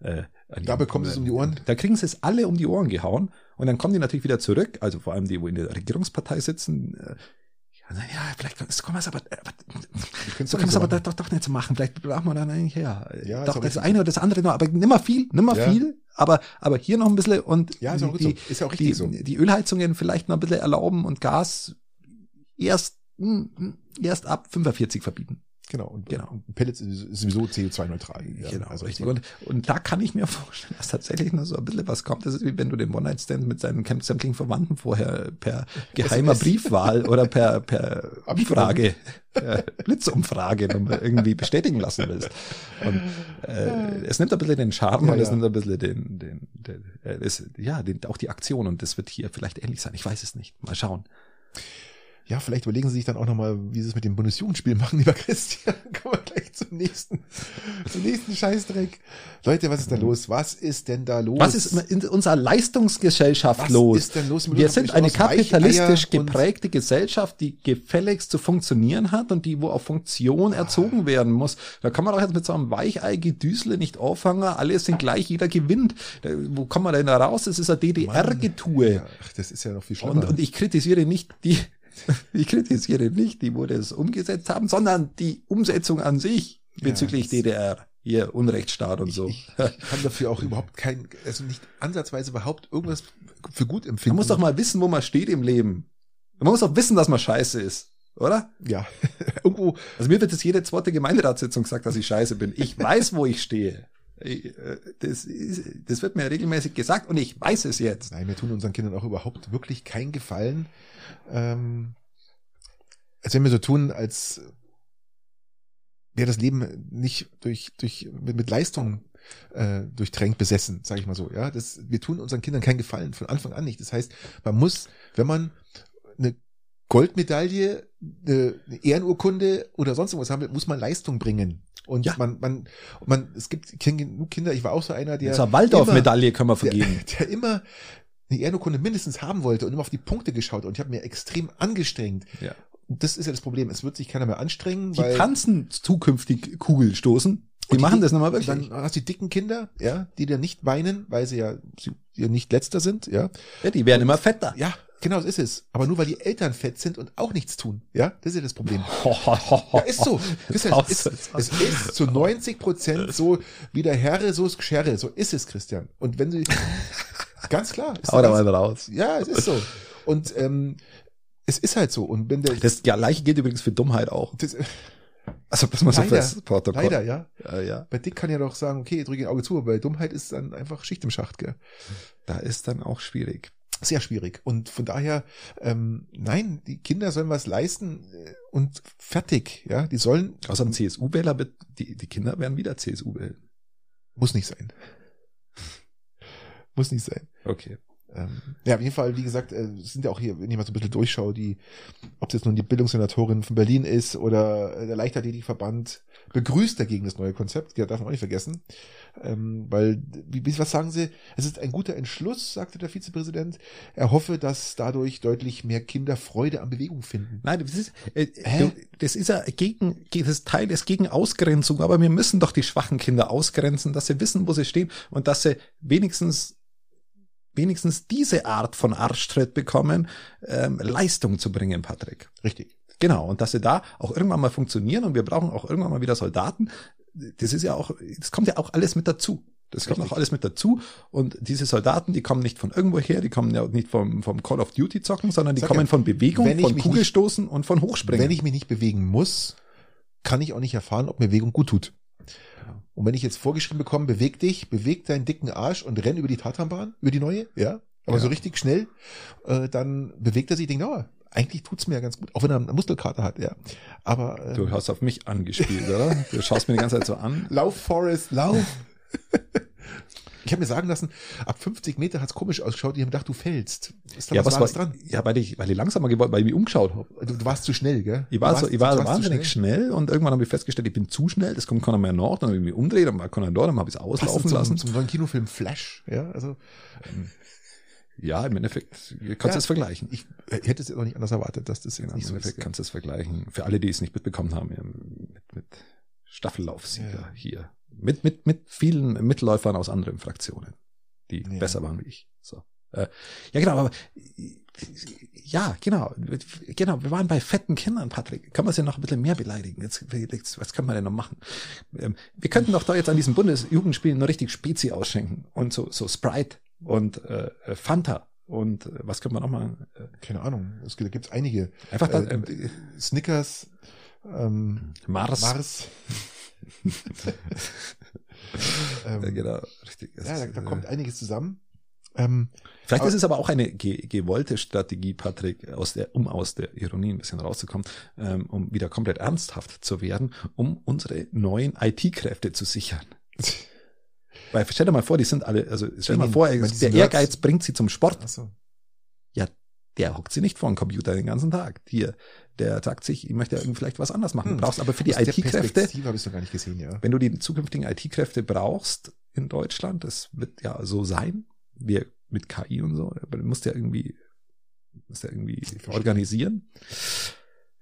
Äh, da bekommen sie es um die Ohren. Da kriegen sie es alle um die Ohren gehauen und dann kommen die natürlich wieder zurück, also vor allem die, wo in der Regierungspartei sitzen, äh, ja, vielleicht können wir es aber, aber so können wir es aber doch, doch nicht so machen. Vielleicht brauchen wir dann eigentlich her. Ja, doch das eine oder das andere noch, aber nimmer viel, nimmer ja. viel, aber aber hier noch ein bisschen und ja, ist, auch die, so. ist auch richtig die, so. die Ölheizungen vielleicht noch ein bisschen erlauben und Gas erst hm, erst ab 45 verbieten. Genau, und, genau. und Pellets ist sowieso CO2-neutral. Ja, genau, also richtig. Und, und da kann ich mir vorstellen, dass tatsächlich noch so ein bisschen was kommt. Das ist wie wenn du den One-Night-Stand mit seinen sämtlichen Verwandten vorher per geheimer Briefwahl oder per, per Abfrage, per Blitzumfrage irgendwie bestätigen lassen willst. Und äh, es nimmt ein bisschen den Charme ja, und es nimmt ein bisschen den, den, den, den äh, es, ja, den, auch die Aktion und das wird hier vielleicht ähnlich sein. Ich weiß es nicht. Mal schauen ja, vielleicht überlegen Sie sich dann auch nochmal, wie Sie es mit dem Bundesjugendspiel machen, lieber Christian. Kommen wir gleich zum nächsten, zum nächsten Scheißdreck. Leute, was ist da los? Was ist denn da los? Was ist in unserer Leistungsgesellschaft was los? Was ist denn los? Wir sind eine kapitalistisch geprägte Gesellschaft, die gefälligst zu funktionieren hat und die, wo auf Funktion ah. erzogen werden muss. Da kann man doch jetzt mit so einem Weichei-Gedüsle nicht auffangen. Alle sind gleich, jeder gewinnt. Da, wo kommen wir denn da raus? Das ist ein DDR-Getue. Ja, das ist ja noch viel schlimmer. Und, und ich kritisiere nicht die, ich kritisiere nicht die, wo das umgesetzt haben, sondern die Umsetzung an sich bezüglich ja, DDR. Hier, Unrechtsstaat und so. Ich, ich kann dafür auch überhaupt kein, also nicht ansatzweise überhaupt irgendwas für gut empfinden. Man muss doch mal wissen, wo man steht im Leben. Man muss doch wissen, dass man scheiße ist. Oder? Ja, irgendwo. Also mir wird jetzt jede zweite Gemeinderatssitzung gesagt, dass ich scheiße bin. Ich weiß, wo ich stehe. Äh, Das, das wird mir regelmäßig gesagt und ich weiß es jetzt. Nein, wir tun unseren Kindern auch überhaupt wirklich keinen Gefallen. Ähm, als wenn wir so tun, als wäre das Leben nicht durch, durch, mit, mit Leistung äh, durchtränkt, besessen, sage ich mal so. Ja, das, wir tun unseren Kindern keinen Gefallen, von Anfang an nicht. Das heißt, man muss, wenn man eine Goldmedaille, eine Ehrenurkunde oder sonst irgendwas haben will, muss man Leistung bringen. Und Ja. man, man, man, es gibt genug Kinder, ich war auch so einer, der eine Waldorf-Medaille können wir vergeben. der, der immer eine Ehrenurkunde mindestens haben wollte und immer auf die Punkte geschaut und ich habe mir extrem angestrengt. Ja. Und das ist ja das Problem. Es wird sich keiner mehr anstrengen, Die weil tanzen zukünftig Kugelstoßen. Die, Und die- machen das nochmal wirklich. dann hast du die dicken Kinder, ja, die dir nicht weinen, weil sie ja, sie, ja nicht letzter sind, ja. Ja, die werden immer fetter. Ja, genau, das ist es. Aber nur weil die Eltern fett sind und auch nichts tun, ja, das ist ja das Problem. Ja, ist so. Christian, es ist, es ist zu 90 Prozent so, wie der Herre, so ist Scherre. So ist es, Christian. Und wenn du, ganz klar. Hau da mal raus. Ja, es ist so. Und ähm, es ist halt so. Und wenn der Das gleiche gilt übrigens für Dummheit auch. das, Also, das muss man Leider. fürs Protokoll. leider, ja. Ja, ja. Bei Dick kann ja doch sagen, okay, drücke ein Auge zu, aber bei Dummheit ist dann einfach Schicht im Schacht, gell? Da ist dann auch schwierig. Sehr schwierig. Und von daher, ähm, nein, die Kinder sollen was leisten äh, und fertig, ja. Die sollen, Außerdem CSU-Wähler, wird- die, die Kinder werden wieder CSU wählen. muss nicht sein. muss nicht sein. Okay. Ähm, ja, auf jeden Fall, wie gesagt, äh, sind ja auch hier, wenn ich mal so ein bisschen durchschaue, die, ob es jetzt nun die Bildungssenatorin von Berlin ist oder äh, der Leichtathletikverband, begrüßt dagegen das neue Konzept, ja, darf man auch nicht vergessen. Ähm, weil, wie, was sagen Sie? Es ist ein guter Entschluss, sagte der Vizepräsident. Er hoffe, dass dadurch deutlich mehr Kinder Freude an Bewegung finden. Nein, das ist, äh, Hä? das ist ja gegen, das ist Teil des gegen Ausgrenzung, aber wir müssen doch die schwachen Kinder ausgrenzen, dass sie wissen, wo sie stehen und dass sie wenigstens wenigstens diese Art von Arschtritt bekommen, ähm, Leistung zu bringen, Patrick. Richtig. Genau, und dass sie da auch irgendwann mal funktionieren und wir brauchen auch irgendwann mal wieder Soldaten. Das ist ja auch, das kommt ja auch alles mit dazu. Das kommt Richtig. auch alles mit dazu. Und diese Soldaten, die kommen nicht von irgendwo her, die kommen ja nicht vom, vom Call of Duty zocken, sondern die Sag kommen ja, von Bewegung, von Kugelstoßen und von Hochspringen. Wenn ich mich nicht bewegen muss, kann ich auch nicht erfahren, ob mir Bewegung gut tut. Und wenn ich jetzt vorgeschrieben bekomme, beweg dich, beweg deinen dicken Arsch und renn über die Tatanbahn, über die neue, ja, aber Ja. so richtig schnell, äh, dann bewegt er sich, denkt, oh, eigentlich tut's mir ja ganz gut, auch wenn er eine Muskelkater hat, ja. Aber äh, du hast auf mich angespielt, oder? Du schaust mir die ganze Zeit so an. lauf, Forrest, lauf. ich habe mir sagen lassen, ab 50 Meter hat's komisch ausgeschaut, ich habe gedacht, du fällst. Ist da Ja, was, was war, dran? ja, weil ich, weil ich langsamer geworden, weil ich mich umgeschaut habe. Du, du warst zu schnell, gell? Ich war Du so, warst- ich war warst wahnsinnig schnell. und irgendwann habe ich festgestellt, ich bin zu schnell, das kommt keiner mehr nach, dann habe ich mich umdreht, dann war keiner da, dann habe ich es Passend auslaufen zum, lassen. zum neuen Kinofilm Flash, ja, also Ja, im Endeffekt, kannst du Ja, es vergleichen. ich äh, hätte es jetzt auch nicht anders erwartet, dass das nicht Im Endeffekt kannst du es vergleichen. Für alle, die es nicht mitbekommen haben, mit, mit Staffellaufsieger Ja. hier. Mit, mit, mit vielen Mitläufern aus anderen Fraktionen, die Ja. besser waren wie ich. So. Äh, ja, genau, aber ja, genau. Genau, wir waren bei fetten Kindern, Patrick. Kann man sie noch ein bisschen mehr beleidigen? Jetzt, jetzt was kann man denn noch machen? Ähm, wir könnten doch da jetzt an diesen Bundesjugendspielen nur richtig Spezi ausschenken und so, so Sprite und äh, äh, Fanta und äh, was können wir noch mal? Äh, Keine Ahnung, es gibt, da gibt's einige. Einfach da, Äh, äh, Snickers, ähm, Mars. Mars. ähm, Ja, genau, richtig. Ja, da, da äh, kommt einiges zusammen. Ähm, Vielleicht aber- ist es aber auch eine ge gewollte Strategie, Patrick, aus der, um aus der Ironie ein bisschen rauszukommen, ähm, um wieder komplett ernsthaft zu werden, um unsere neuen IT-Kräfte zu sichern. Weil stell dir mal vor, die sind alle, also stell dir mal vor, der Nerds- Ehrgeiz bringt sie zum Sport. achso. Der hockt sie nicht vor dem Computer den ganzen Tag. Hier, der sagt sich, ich möchte irgendwie vielleicht was anders machen. Hm. Du brauchst aber für die IT-Kräfte, Perspektive habe ich noch gar nicht gesehen, ja. wenn du die zukünftigen IT-Kräfte brauchst in Deutschland, das wird ja so sein, wir mit KI und so, aber du musst ja irgendwie, musst ja irgendwie organisieren.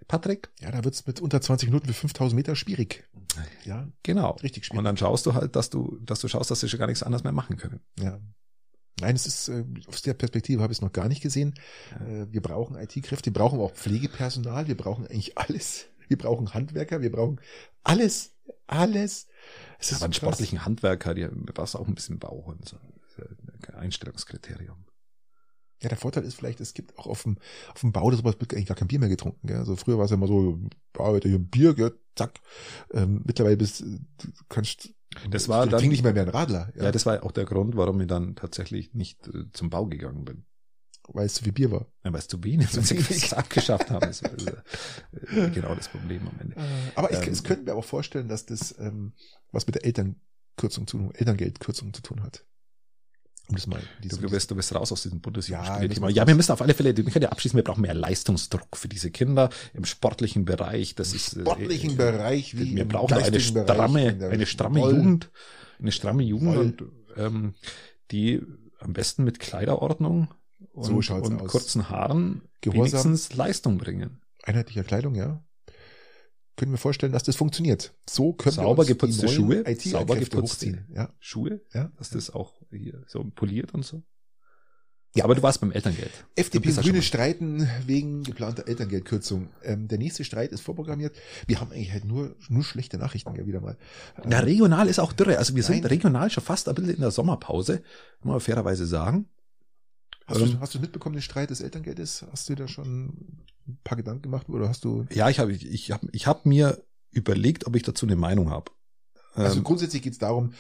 Patrick? Ja, da wird's mit unter 20 Minuten für 5000 Meter schwierig. Ja, Genau. richtig Und schwierig. dann schaust du halt, dass du, dass du schaust, dass sie schon gar nichts anderes mehr machen können. Ja. Nein, es ist, äh, aus der Perspektive habe ich es noch gar nicht gesehen. Äh, wir brauchen IT-Kräfte, wir brauchen auch Pflegepersonal, wir brauchen eigentlich alles. Wir brauchen Handwerker, wir brauchen alles, alles. Es ist aber einen krass. sportlichen Handwerker, die brauchst auch ein bisschen Bauch und so. Das ist ja ein Einstellungskriterium. Ja, der Vorteil ist vielleicht, es gibt auch auf dem, auf dem Bau oder sowas wird eigentlich gar kein Bier mehr getrunken. Gell? Also früher war es ja immer so, Arbeiter hier Bier, gell? zack. Ähm, mittlerweile bist du kannst Das war ich dann- nicht mehr mehr ein Radler, Ja, das war auch der Grund, warum ich dann tatsächlich nicht äh, zum Bau gegangen bin. weil es zu viel Bier war. Ja, weil es zu wenig, weil sie abgeschafft haben. Das war äh, genau das Problem am Ende. Aber ich, Ähm, es könnte mir auch vorstellen, dass das ähm, was mit der Elternkürzung zu tun, Elterngeldkürzung zu tun hat. Um das mal in Du, diesem- du, bist, du bist raus aus diesem Ja, wir Ja, raus. wir müssen auf alle Fälle, wir können ja abschließen, wir brauchen mehr Leistungsdruck für diese Kinder im sportlichen Bereich. Das ist, äh, sportlichen äh, Bereich wie wir im brauchen eine Bereich, stramme, eine stramme Woll- Jugend, eine stramme Jugend und ähm, die am besten mit Kleiderordnung und, So und kurzen Haaren Gehorsam. wenigstens Leistung bringen. einheitlicher Kleidung, ja. Können wir vorstellen, dass das funktioniert. So können Sauber wir geputzte Schuhe, sauber geputzte- hochziehen. Ja. Schuhe, Ja. dass das auch hier so poliert und so. Ja, aber du warst beim Elterngeld. FDP und Grüne streiten wegen geplanter Elterngeldkürzung. Ähm, der nächste Streit ist vorprogrammiert. Wir haben eigentlich halt nur, nur schlechte Nachrichten ja wieder mal. Ähm, Ja, regional ist auch Dürre. Also wir sind Nein. regional schon fast ein bisschen in der Sommerpause, muss man fairerweise sagen. Hast, du, ähm, hast du mitbekommen, den Streit des Elterngeldes? Hast du da schon ein paar Gedanken gemacht oder hast du Ja, ich habe ich hab, ich hab mir überlegt, ob ich dazu eine Meinung habe. Also Ähm, grundsätzlich geht es darum,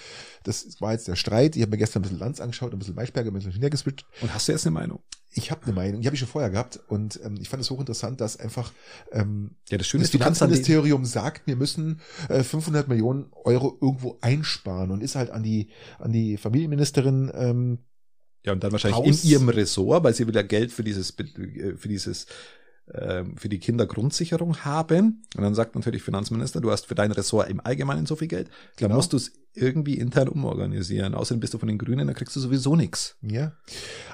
das war jetzt der Streit. Ich habe mir gestern ein bisschen Lanz angeschaut, ein bisschen Maischberger, ein bisschen hintergeswitcht. und hast du jetzt eine Meinung? Ich habe eine Meinung, die habe ich schon vorher gehabt und ähm, ich fand es hochinteressant, dass einfach ähm, Ja, das Schöne das ist, du Finanzministerium sagt, wir müssen äh, 500 Millionen Euro irgendwo einsparen und ist halt an die an die Familienministerin ähm, ja, und dann wahrscheinlich Haus- in ihrem Ressort, weil sie will ja Geld für dieses, äh, für dieses, ähm, für die Kindergrundsicherung haben. Und dann sagt natürlich Finanzminister, du hast für dein Ressort im Allgemeinen so viel Geld, dann Genau. musst du es irgendwie intern umorganisieren. Außerdem bist du von den Grünen, dann kriegst du sowieso nichts. Ja,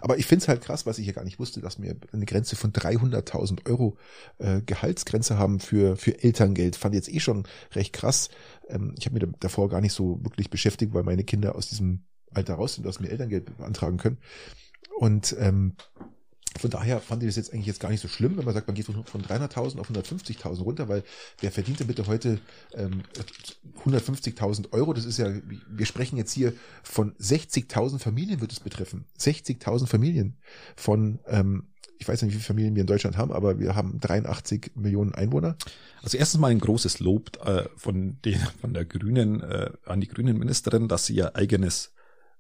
aber ich find's halt krass, was ich ja gar nicht wusste, dass wir eine Grenze von 300.000 Euro äh, Gehaltsgrenze haben für für Elterngeld. Fand jetzt eh schon recht krass. Ähm, ich habe mir da- davor gar nicht so wirklich beschäftigt, weil meine Kinder aus diesem Alter raus sind, dass wir Elterngeld beantragen können. Und ähm, von daher fand ich das jetzt eigentlich jetzt gar nicht so schlimm, wenn man sagt, man geht von, von 300.000 auf 150.000 runter, weil wer verdient denn bitte heute ähm, 150.000 Euro? Das ist ja, wir sprechen jetzt hier von 60.000 Familien wird es betreffen. 60.000 Familien von, ähm, ich weiß nicht, wie viele Familien wir in Deutschland haben, aber wir haben 83 Millionen Einwohner. Also erstens mal ein großes Lob äh, von, den, von der Grünen äh, an die Grünen Ministerin, dass sie ihr eigenes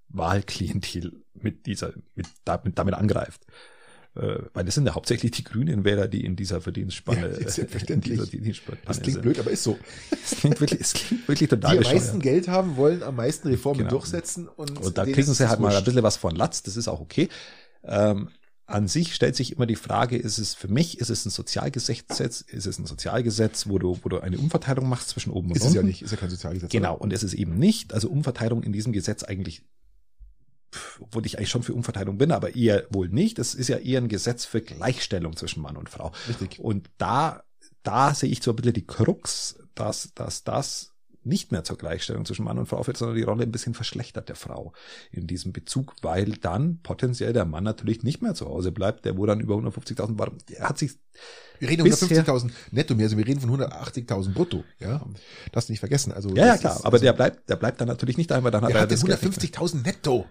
Wahlklientel mit dieser, mit, damit, damit angreift. Äh, weil das sind ja hauptsächlich die grünen Wähler, die in dieser Verdienstspanne, Ja, selbstverständlich. dieser Verdienstspanne Das klingt sind. blöd, aber ist so. Es klingt wirklich, es klingt wirklich Die total am bescheuert. meisten Geld haben, wollen am meisten Reformen Genau. durchsetzen und, Und da kriegen ist sie halt mal ein bisschen was von Latz, das ist auch okay. Ähm, an sich stellt sich immer die Frage, ist es für mich, ist es ein Sozialgesetz, ist es ein Sozialgesetz, wo du, wo du eine Umverteilung machst zwischen oben und Ist unten? es ja nicht, ist ja kein Sozialgesetz. Genau, oder? und es ist eben nicht, also Umverteilung in diesem Gesetz eigentlich, obwohl ich eigentlich schon für Umverteilung bin, aber eher wohl nicht. Es ist ja eher ein Gesetz für Gleichstellung zwischen Mann und Frau. Richtig. Und da, da sehe ich so ein bisschen die Krux, dass, dass das nicht mehr zur Gleichstellung zwischen Mann und Frau führt, sondern die Rolle ein bisschen verschlechtert der Frau in diesem Bezug, weil dann potenziell der Mann natürlich nicht mehr zu Hause bleibt, der wo dann über 150.000 war. Der hat sich Wir reden Bisher- 150.000 netto mehr, also wir reden von 180.000 brutto, ja. Das nicht vergessen. Also ja, ja das klar, ist- aber also, der bleibt, der bleibt dann natürlich nicht einmal dann hat er hat das Geld nicht mehr. 150.000 netto.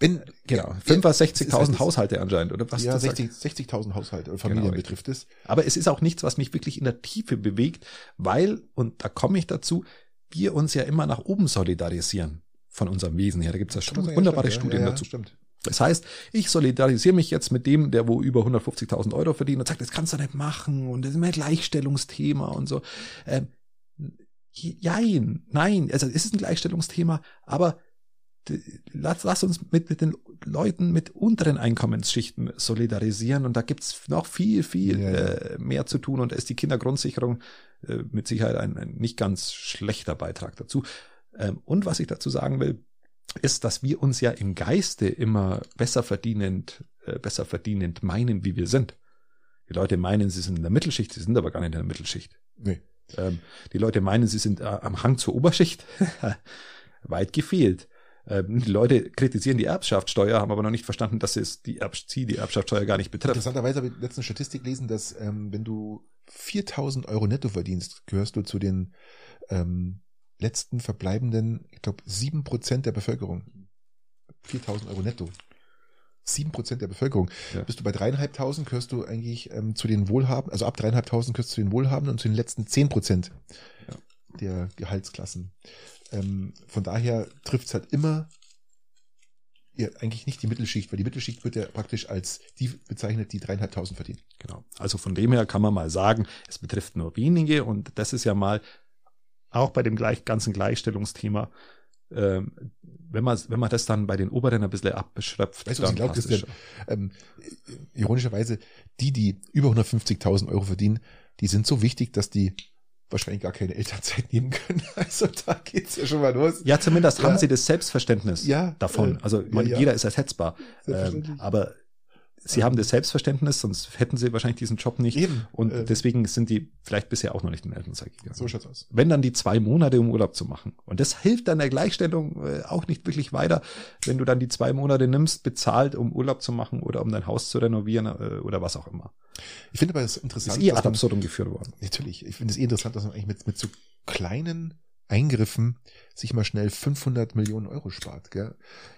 Wenn, Genau, ja, fünfer das ist 60.000 halt das- Haushalte anscheinend, oder was? Ja, du sagst? 60 60.000 Haushalte oder Familien Genau, betrifft es. Aber es ist auch nichts, was mich wirklich in der Tiefe bewegt, weil, und da komme ich dazu, wir uns ja immer nach oben solidarisieren von unserem Wesen her. Da gibt es ja sagen, wunderbare Studien ja, ja, dazu. Stimmt. Das heißt, ich solidarisiere mich jetzt mit dem, der wo über 150.000 Euro verdient und sagt, das kannst du nicht machen und das ist mehr Gleichstellungsthema und so. Ähm, jein, nein, also es ist ein Gleichstellungsthema, aber lass, lass uns mit, mit den Leuten mit unteren Einkommensschichten solidarisieren und da gibt's noch viel, viel Ja. Äh, mehr zu tun und da ist die Kindergrundsicherung äh, mit Sicherheit ein, ein nicht ganz schlechter Beitrag dazu. Ähm, und was ich dazu sagen will, ist, dass wir uns ja im Geiste immer besser verdienend, äh, besser verdienend meinen, wie wir sind. Die Leute meinen, sie sind in der Mittelschicht, sie sind aber gar nicht in der Mittelschicht. Nee. Ähm, die Leute meinen, sie sind äh, am Hang zur Oberschicht. Weit gefehlt. Ähm, die Leute kritisieren die Erbschaftssteuer, haben aber noch nicht verstanden, dass es die, Erb sie die Erbschaftssteuer gar nicht betrifft. Interessanterweise habe ich letzte Statistik gelesen, dass ähm, wenn du 4.000 Euro netto verdienst, gehörst du zu den ähm, letzten verbleibenden, ich glaube, sieben Prozent der Bevölkerung. 4000 Euro netto. Sieben Prozent der Bevölkerung. Ja. Bist du bei dreieinhalbtausend, gehörst du eigentlich ähm, zu den Wohlhabenden, also ab dreieinhalbtausend gehörst du zu den Wohlhabenden und zu den letzten zehn Prozent Ja. der Gehaltsklassen. Ähm, von daher trifft es halt immer ja, eigentlich nicht die Mittelschicht, weil die Mittelschicht wird ja praktisch als die bezeichnet, die dreieinhalbtausend verdienen. Genau. Also von dem her kann man mal sagen, es betrifft nur wenige und das ist ja mal auch bei dem gleich, ganzen Gleichstellungsthema, ähm, wenn man, wenn man das dann bei den Oberen ein bisschen abschröpft, Weißt du, was ich glaube, Christian? Ähm, ironischerweise, die, die über 150.000 Euro verdienen, die sind so wichtig, dass die wahrscheinlich gar keine Elternzeit nehmen können. Also da geht's ja schon mal los. Ja, zumindest Ja. haben sie das Selbstverständnis Ja, davon. äh, Also meine, ja, jeder ist ersetzbar. Ähm, aber sie haben das Selbstverständnis, sonst hätten sie wahrscheinlich diesen Job nicht. Eben. Und äh, deswegen sind die vielleicht bisher auch noch nicht in Elternzeit gegangen. so schaut's aus. wenn dann die zwei Monate um Urlaub zu machen. Und das hilft dann der Gleichstellung äh, auch nicht wirklich weiter, wenn du dann die zwei Monate nimmst, bezahlt, um Urlaub zu machen oder um dein Haus zu renovieren äh, oder was auch immer. Ich finde aber das interessant. ist eh ad absurdum geführt worden. Natürlich. Ich finde es eh interessant, dass man eigentlich mit, mit so kleinen Eingriffen sich mal schnell 500 Millionen Euro spart. Gell?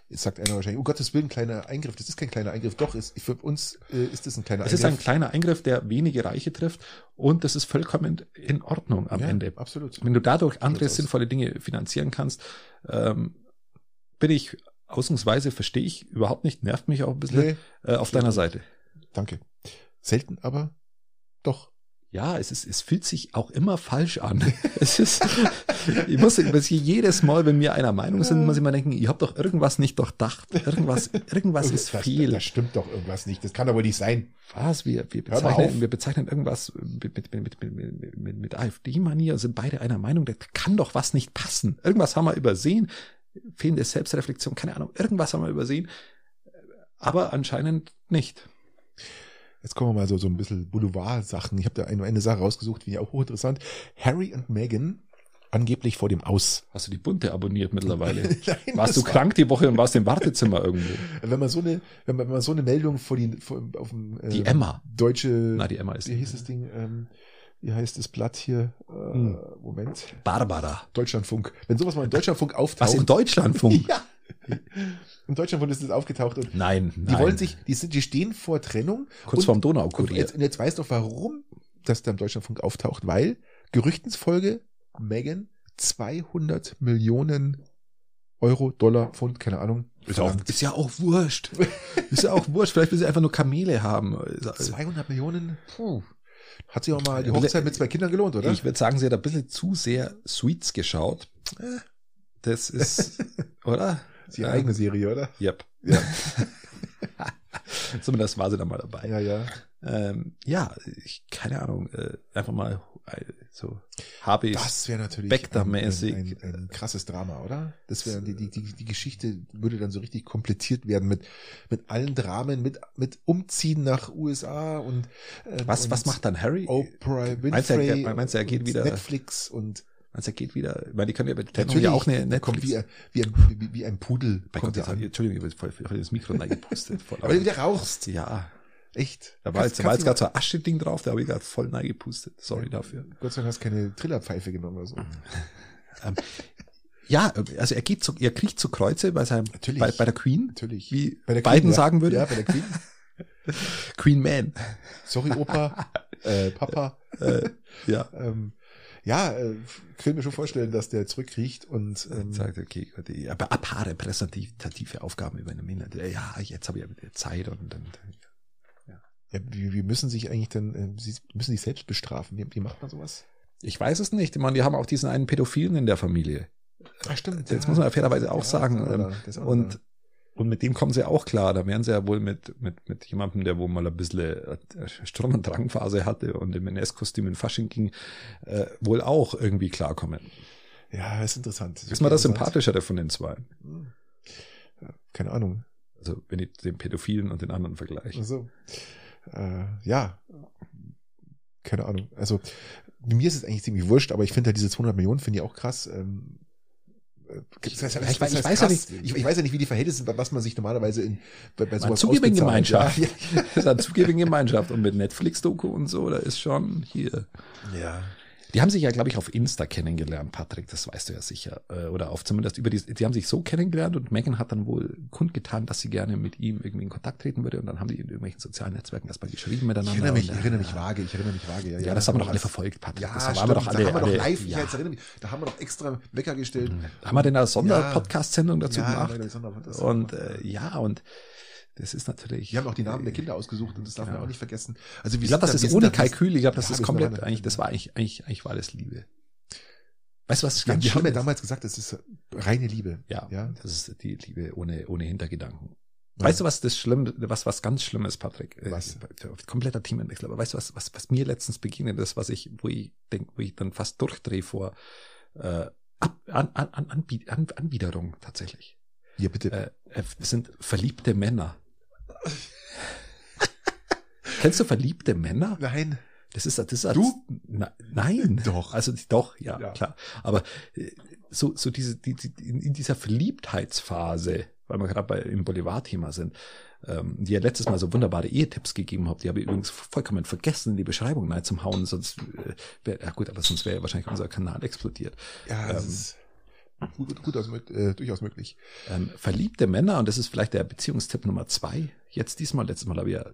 Jetzt sagt einer wahrscheinlich, oh Gottes Willen, kleiner Eingriff. Das ist kein kleiner Eingriff. Doch, ist, für uns äh, ist das ein kleiner Es ist ein Eingriff. kleiner Eingriff, der wenige Reiche trifft und das ist vollkommen in Ordnung am ja, Ende. Absolut. Wenn du dadurch andere sinnvolle Dinge finanzieren kannst, ähm, bin ich ausnahmsweise, verstehe ich überhaupt nicht, nervt mich auch ein bisschen Nee, äh, auf deiner Seite. danke. Selten, aber doch. Ja, es ist, es fühlt sich auch immer falsch an. es ist, ich muss, ich jedes Mal, wenn wir einer Meinung sind, muss ich mal denken, ihr habt doch irgendwas nicht durchdacht. Irgendwas, irgendwas ist das, fehl. Da stimmt doch irgendwas nicht. Das kann doch wohl nicht sein. Was? Wir, wir, bezeichnen, wir bezeichnen irgendwas mit, mit, mit, mit, mit, mit, mit AfD-Manier, sind beide einer Meinung, da kann doch was nicht passen. Irgendwas haben wir übersehen. Fehlende Selbstreflexion, keine Ahnung, irgendwas haben wir übersehen. Aber anscheinend nicht. Jetzt kommen wir mal so, so ein bisschen Boulevard-Sachen. Ich habe da eine, eine Sache rausgesucht, finde ich auch hochinteressant. Harry und Meghan angeblich vor dem Aus. Hast du die Bunte abonniert mittlerweile? Nein, Warst du war- krank die Woche und warst im Wartezimmer irgendwo? Wenn man so eine, wenn man, wenn man so eine Meldung vor die, vor, auf dem äh, Die Emma. deutsche, Na, die Emma ist. wie hieß das Ding, ähm, wie heißt das Blatt hier? Äh, Hm. Moment, Barbara. Deutschlandfunk. Wenn sowas mal in Deutschlandfunk auftaucht, Was in Deutschlandfunk? ja, im Deutschlandfunk ist das aufgetaucht und Nein, die nein. wollen sich, die sind, die stehen vor Trennung. kurz und, vorm und Donaukurier. jetzt, und jetzt weißt du, warum das da im Deutschlandfunk auftaucht, weil Gerüchtensfolge Megan 200 Millionen Euro, Dollar, Pfund, keine Ahnung. Ist, auch, ist ja auch wurscht. ist ja auch wurscht. Vielleicht will sie einfach nur Kamele haben. 200 Millionen? Puh. Hat sich auch mal die Hochzeit mit zwei Kindern gelohnt, oder? Ich würde sagen, sie hat ein bisschen zu sehr Sweets geschaut. Äh, Das ist, oder? Ist ihre eigene Serie, oder? Yep. Ja. Zumindest war sie da mal dabei. Ja, ja. Ähm, ja, ich, keine Ahnung, äh, einfach mal äh, so Habis. Das wäre natürlich Spectre-mäßig. ein, ein, ein krasses Drama, oder? Das wäre die, die, die, die Geschichte würde dann so richtig komplettiert werden mit, mit allen Dramen, mit, mit Umziehen nach USA und ähm, Was, und was macht dann Harry? Oprah Winfrey Meinst du, er- meinst du, er geht wieder- Netflix und Also er geht wieder, weil die können ja, haben natürlich ja auch eine der kommt Netflix. wie, ein- wie, ein, wie, wie ein Pudel. Bei kommt Gott, an. Entschuldigung, ich habe voll, voll das Mikro reingepustet. Voll Aber du wieder rauchst. ja, Echt. da war Kannst- jetzt, da war jetzt gerade so ein Ascheding drauf, da habe ich gerade voll reingepustet. Sorry dafür. mal- Gott sei Dank hast du keine Trillerpfeife genommen oder so. Ähm, ja, also er geht zu, er kriegt zu Kreuze bei seinem, Natürlich. bei, bei der Queen, Natürlich. wie Bei der Biden ja. sagen würde. Ja, bei der Queen. Queen Man. Sorry, Opa, äh, Papa. äh, ja. Ähm, ja, äh, können mir schon vorstellen, dass der zurückkriecht und ähm, sagt, okay, ich- aber ein paar repräsentative Aufgaben übernehmen. Ja, jetzt habe ich ja wieder Zeit und dann. ja, wir, wir müssen sich eigentlich dann, äh, sie müssen sich selbst bestrafen. Wie, wie macht man sowas? Ich weiß es nicht. Ich meine, die haben auch diesen einen Pädophilen in der Familie. Ach stimmt. Jetzt muss man ja fairerweise auch sagen, ist auch ähm, Und. Und mit dem kommen sie auch klar. Da wären sie ja wohl mit, mit, mit jemandem, der wohl mal ein bisschen äh, Sturm- und Drangphase hatte und im NS-Kostüm in Fasching ging, äh, wohl auch irgendwie klarkommen. ja, ist interessant. Ist mal das sympathischere von den zwei. Keine Ahnung. Also wenn ich den Pädophilen und den anderen vergleiche. Also, äh, ja, keine Ahnung. Also, mir ist es eigentlich ziemlich wurscht, aber ich finde halt diese 200 Millionen finde ich auch krass. Ähm, das Ich weiß- heißt ich weiß ja nicht- Ich, ich weiß ja nicht, wie die Verhältnisse sind, was man sich normalerweise in, bei, bei sowas zugeben. Gemeinschaft. Ja, Das ist eine zugegeben Gemeinschaft. Und mit Netflix-Doku und so, da ist schon hier. ja. Die haben sich ja, glaube ich, auf Insta kennengelernt, Patrick, das weißt du ja sicher. Äh, Oder auf zumindest über die, die haben sich so kennengelernt und Megan hat dann wohl kundgetan, dass sie gerne mit ihm irgendwie in Kontakt treten würde und dann haben die in irgendwelchen sozialen Netzwerken erstmal geschrieben miteinander. Ich erinnere mich, ich erinnere mich vage, ich erinnere mich vage. Ja, Ja, das haben wir doch alle verfolgt, Patrick. Ja, das stimmt, waren wir doch alle, da haben wir doch live, ich ja. jetzt erinnere mich, da haben wir doch extra Wecker gestellt. Haben wir denn eine Sonderpodcast-Sendung dazu Ja, gemacht? haben Sonderpodcast Und äh, ja, und das ist natürlich. Die haben auch die Namen der Kinder ausgesucht und das darf man auch nicht vergessen. Also wir Ich glaube, das wir ist ohne Kalkül. Ich glaube, das Ja, ist wir komplett eigentlich, das war eigentlich, eigentlich, eigentlich war alles Liebe. Weißt du, was Ja, wir haben ja damals gesagt, das ist reine Liebe. Ja, Ja. das ist die Liebe ohne, ohne Hintergedanken. Ja. Weißt du, was das Schlimm, was, was ganz schlimm ist, Patrick? Äh, Was? Kompletter Themenwechsel. Aber weißt du, was, was, was mir letztens begegnet ist, was ich, wo ich denke, wo ich dann fast durchdrehe vor, äh, Ab, an, an, an, Anbiet, an, Anbiederung tatsächlich. Ja, bitte. Äh, äh, es sind verliebte Männer. Kennst du verliebte Männer? Nein. Das ist, das ist Du? Na, nein. Doch. Also doch, ja, Ja. klar. Aber äh, so, so diese, die, die, in, dieser Verliebtheitsphase, weil wir gerade bei im Boulevard-Thema sind, ähm, die ja letztes Mal so wunderbare Ehetipps gegeben habt, die habe ich übrigens vollkommen vergessen, in die Beschreibung rein zum Hauen, sonst äh, wäre, ja gut, aber sonst wäre ja wahrscheinlich unser Kanal explodiert. Ja, das Ähm, ist gut, gut aus, äh, durchaus möglich. Ähm, verliebte Männer, und das ist vielleicht der Beziehungstipp Nummer zwei, jetzt diesmal, letztes Mal habe ich ja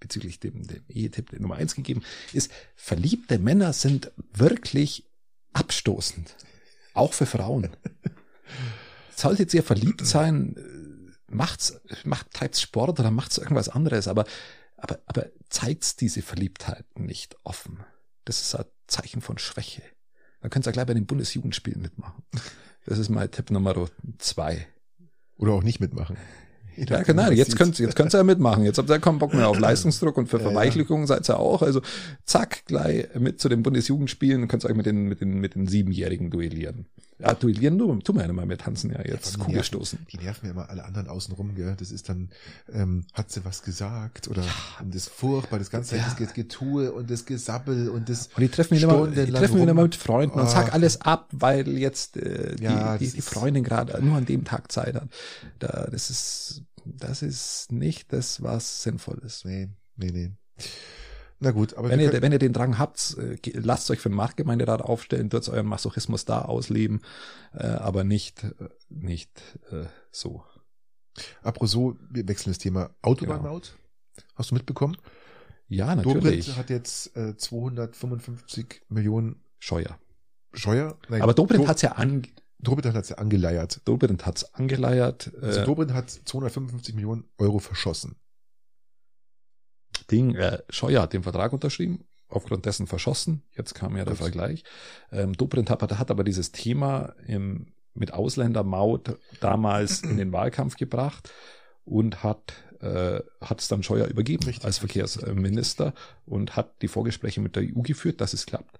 bezüglich dem, dem Ehetipp Nummer eins gegeben, ist, verliebte Männer sind wirklich abstoßend. Auch für Frauen. Solltet ihr verliebt sein, macht's, macht, treibt's Sport oder macht's irgendwas anderes, aber, aber, aber zeigt's diese Verliebtheit nicht offen. Das ist ein Zeichen von Schwäche. Dann könnt ihr gleich bei den Bundesjugendspielen mitmachen. Das ist mein Tipp Nummer zwei. Oder auch nicht mitmachen. Ja, genau. Jetzt könnt, jetzt könnt ihr ja mitmachen. Jetzt habt ihr keinen Bock mehr auf Leistungsdruck und für Ja, ja. Verweichlichung seid ihr auch. Also zack, gleich mit zu den Bundesjugendspielen und könnt ihr euch mit den, mit den, mit den Siebenjährigen duellieren. Ja, duellieren du, tun wir ja nicht mal, wir tanzen ja jetzt die Kugelstoßen. nerven, die nerven ja immer alle anderen außenrum, gell? Das ist dann, ähm, hat sie was gesagt oder und das furchtbar, das ganze Ja. Das Getue und das Gesabbel und das Und die treffen ihn immer, die treffen rum. immer mit Freunden und Oh. sag alles ab, weil jetzt äh, die, Ja, die, die Freundin gerade nur an dem Tag Zeit hat. Da, das ist, das ist nicht das, was sinnvoll ist. Nee, nee, nee. Na gut, aber Wenn ihr, können, wenn ihr den Drang habt, äh, lasst euch für den Marktgemeinderat aufstellen, dort euren Masochismus da ausleben, äh, aber nicht, äh, nicht äh, so. apropos wir wechseln das Thema Autobahnmaut. Hast du mitbekommen? Ja, Dobrindt natürlich. hat jetzt äh, 255 Millionen Scheuer. Steuer. Nein, Aber Dobrindt Do- hat's ja an, Dobrindt hat's ja angeleiert. Dobrindt hat's angeleiert. Also Äh, Dobrindt hat 255 Millionen Euro verschossen. Ding, äh, Scheuer hat den Vertrag unterschrieben, aufgrund dessen verschossen. Jetzt kam ja der Gut. Vergleich. Ähm, Dobrindt hat, hat aber dieses Thema im, mit Ausländermaut damals in den Wahlkampf gebracht und hat äh, hat es dann Scheuer übergeben Richtig, als Verkehrsminister und hat die Vorgespräche mit der EU geführt, dass es klappt.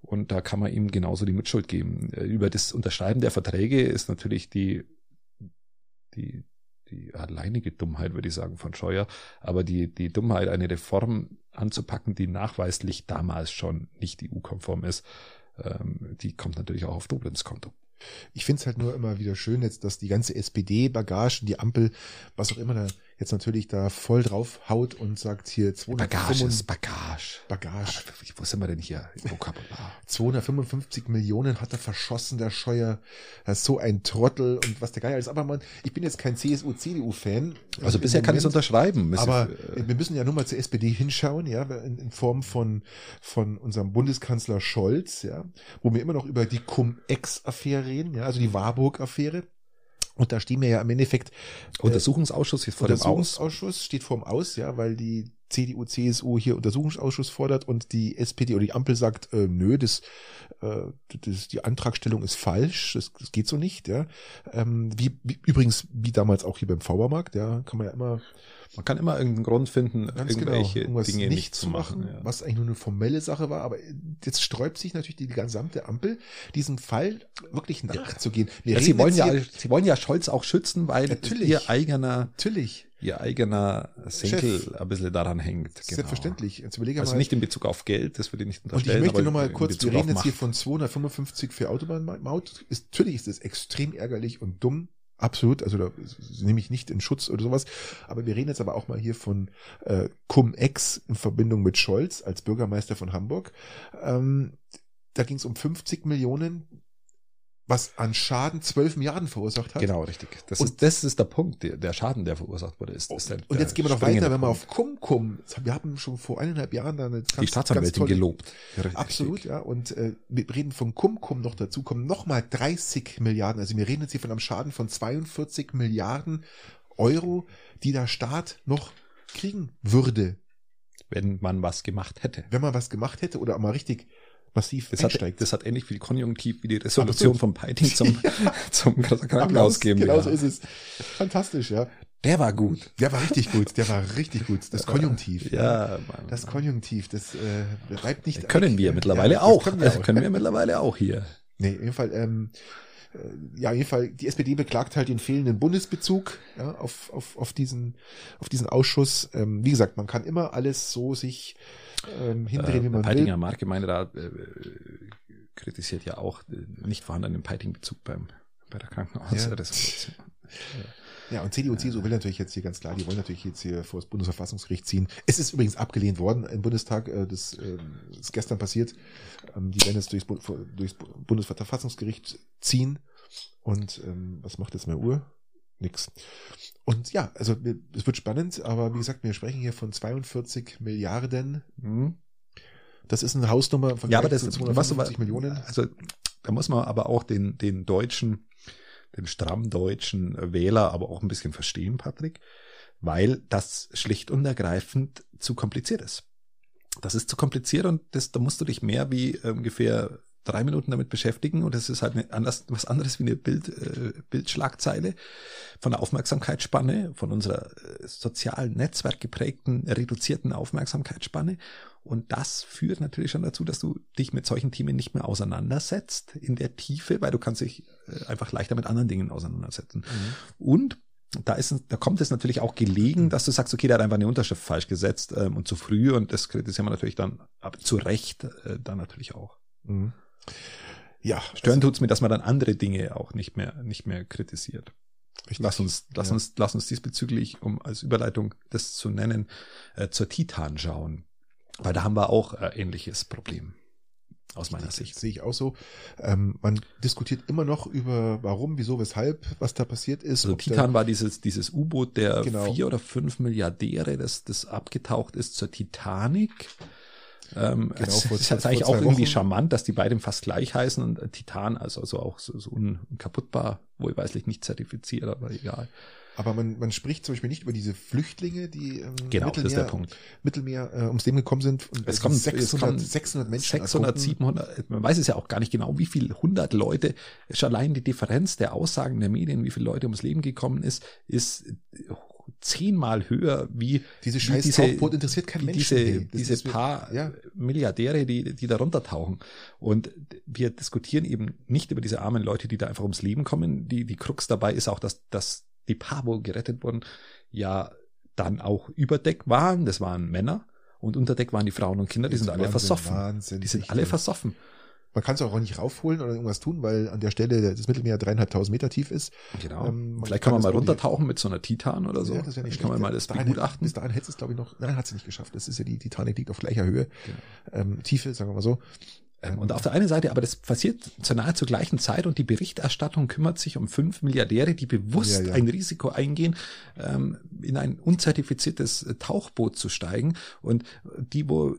Und da kann man ihm genauso die Mitschuld geben. Äh, Über das Unterschreiben der Verträge ist natürlich die, die, die alleinige Dummheit, würde ich sagen, von Scheuer. Aber die, die Dummheit, eine Reform anzupacken, die nachweislich damals schon nicht EU-konform ist, ähm, die kommt natürlich auch auf Dobrinds Konto. Ich finde es halt nur immer wieder schön jetzt, dass die ganze SPD-Bagage, die Ampel, was auch immer da jetzt natürlich da voll drauf haut und sagt hier Bagage 255 ist Bagage. Bagage. Wo sind wir denn hier im Vokabular? 255 Millionen hat er verschossen, der Scheuer. Das ist so ein Trottel und was der Geier ist. Aber man, ich bin jetzt kein CSU-CDU-Fan. Also bisher kann ich es unterschreiben. Es Aber äh, wir müssen ja nur mal zur SPD hinschauen, ja, in, in Form von, von unserem Bundeskanzler Scholz, ja, wo wir immer noch über die Cum-Ex-Affäre reden, ja, also die Warburg-Affäre. Und da stehen wir ja im Endeffekt Untersuchungsausschuss ist vor dem Aus. Untersuchungsausschuss steht vorm Aus, ja, weil die CDU, CSU hier Untersuchungsausschuss fordert und die SPD oder die Ampel sagt, äh, nö, das, äh, das, die Antragstellung ist falsch, das, das geht so nicht, ja. Ähm, wie, wie übrigens wie damals auch hier beim Vaubermarkt, ja, kann man ja immer Man kann immer irgendeinen Grund finden, ganz genau irgendwelche irgendwas Dinge nicht zu machen, ja. was eigentlich nur eine formelle Sache war, aber jetzt sträubt sich natürlich die gesamte Ampel, diesem Fall wirklich nachzugehen. Ja, sie wollen ja, hier- sie wollen ja Scholz auch schützen, weil Natürlich. ihr eigener, natürlich, ihr eigener Senkel ein bisschen daran hängt. Genau. selbstverständlich. Jetzt überlege Also mal. nicht in Bezug auf Geld, das würde ich nicht Und unterstellen. ich möchte nochmal kurz, wir reden jetzt hier von 255 für Autobahnmaut. Ist, natürlich ist das extrem ärgerlich und dumm, Absolut, also da nehme ich nicht in Schutz oder sowas. Aber wir reden jetzt aber auch mal hier von äh, Cum-Ex in Verbindung mit Scholz als Bürgermeister von Hamburg. Ähm, da ging es um 50 Millionen was an Schaden 12 Milliarden verursacht hat. Genau, richtig. Das, Und- ist, das ist der Punkt, der, der Schaden, der verursacht wurde. Ist, ist der, Und jetzt gehen wir noch weiter, wenn wir Punkt. auf Cum Cum, wir haben schon vor eineinhalb Jahren da eine ganz, die Staatsanwältin gelobt. Absolut, ja. Und äh, wir reden von Cum noch dazu, kommen nochmal 30 Milliarden. Also wir reden jetzt hier von einem Schaden von 42 Milliarden Euro, die der Staat noch kriegen würde, Wenn man was gemacht hätte. wenn man was gemacht hätte oder mal richtig massiv Das hat, einsteigt. das hat ähnlich viel Konjunktiv wie die Resolution vom Peiting zum, zum Krankenhaus geben. Genau so ist es. Fantastisch, ja. Der war gut. Der war richtig gut, der war richtig gut. Das Konjunktiv. Ja, Mann. Das Konjunktiv, das äh, bleibt nicht. können wir Ja, mittlerweile das auch. Können wir auch. können wir mittlerweile auch hier. Nee, in jedem Fall, ähm, äh, ja, in jedem Fall, die SPD beklagt halt den fehlenden Bundesbezug ja, auf, auf, auf, diesen, auf diesen Ausschuss. Ähm, wie gesagt, man kann immer alles so sich ähm, hindrehen, wie Äh, man Peitinger will. Marktgemeinderat äh, kritisiert ja auch äh, nicht vorhandenen Peiting-Bezug beim bei der Krankenhausresolution. Ja, und CDU und CSU will natürlich jetzt hier ganz klar, die wollen natürlich jetzt hier vor das Bundesverfassungsgericht ziehen. Es ist übrigens abgelehnt worden im Bundestag, äh, das ist gestern passiert. Ähm, die werden jetzt durchs, durchs Bu- Bundesverfassungsgericht ziehen. Und ähm, was macht jetzt meine Uhr? Nix. Und ja, also es wird spannend, aber wie gesagt, wir sprechen hier von 42 Milliarden. Mhm. Das ist eine Hausnummer von Ja, aber das, zu was, 250 Millionen. Also, da muss man aber auch den, den deutschen, den stramm deutschen Wähler aber auch ein bisschen verstehen, Patrick, weil das schlicht und ergreifend zu kompliziert ist. Das ist zu kompliziert und das, da musst du dich mehr wie äh, ungefähr drei Minuten damit beschäftigen und das ist halt eine anders, was anderes wie eine Bild, äh, Bildschlagzeile von der Aufmerksamkeitsspanne, von unserer äh, sozialen Netzwerk geprägten, reduzierten Aufmerksamkeitsspanne. Und das führt natürlich schon dazu, dass du dich mit solchen Themen nicht mehr auseinandersetzt in der Tiefe, weil du kannst dich äh, einfach leichter mit anderen Dingen auseinandersetzen. Und da ist, da kommt es natürlich auch gelegen, dass du sagst, okay, der hat einfach eine Unterschrift falsch gesetzt ähm, und zu früh und das kritisieren wir natürlich dann, aber zu Recht äh, dann natürlich auch. Mhm. Ja, Stören tut's mir, dass man dann andere Dinge auch nicht mehr, nicht mehr kritisiert. richtig. Lass uns, lass Ja. uns, lass uns diesbezüglich, um als Überleitung das zu nennen, äh, zur Titan schauen. Weil da haben wir auch äh, ähnliches Problem. Aus meiner Das Sicht. sehe ich auch so. Ähm, man diskutiert immer noch über warum, wieso, weshalb, was da passiert ist. Also Titan war dieses, dieses U-Boot der Genau. vier oder fünf Milliardäre, das, das abgetaucht ist zur Titanic. Ähm, Genau, es vor ist eigentlich vor auch irgendwie Wochen. charmant, dass die beiden fast gleich heißen und äh, Titan, also, also auch so, so unkaputtbar, wohlweislich nicht zertifiziert, aber egal. Aber man, man spricht zum Beispiel nicht über diese Flüchtlinge, die ähm, Genau, Punkt. Mittelmeer äh, ums Leben gekommen sind. Und Es es 600, kommen 600 Menschen 600, ertrunken. 700, man weiß es ja auch gar nicht genau, wie viel 100 Leute, schon allein die Differenz der Aussagen der Medien, wie viele Leute ums Leben gekommen ist, ist zehnmal höher wie Diese wie scheiß diese- Tauchboot interessiert keinen wie Menschen. diese, diese paar ja. Milliardäre, die, die da runtertauchen. Und wir diskutieren eben nicht über diese armen Leute, die da einfach ums Leben kommen. Die, die Krux dabei ist auch, dass, dass die paar, wo gerettet wurden, ja dann auch über Deck waren. Das waren Männer. Und unter Deck waren die Frauen und Kinder, die sind ist alle Wahnsinn, versoffen. Wahnsinn, die sind alle versoffen. Man kann es auch nicht raufholen oder irgendwas tun, weil an der Stelle das Mittelmeer dreieinhalbtausend Meter tief ist. Genau. Ähm, Vielleicht kann kann man mal runtertauchen mit so einer Titan oder so. Ja, das ja nicht kann man mal das begutachten. Bis dahin hätte es, glaube ich, noch, nein, hat sie nicht geschafft. Das ist ja die Titanic liegt auf gleicher Höhe. Ähm, Tiefe, sagen wir mal so. Ähm, Und auf der einen Seite, aber das passiert zur nahezu gleichen Zeit und die Berichterstattung kümmert sich um fünf Milliardäre, die bewusst Ja, ja. ein Risiko eingehen, ähm, in ein unzertifiziertes Tauchboot zu steigen und die, wo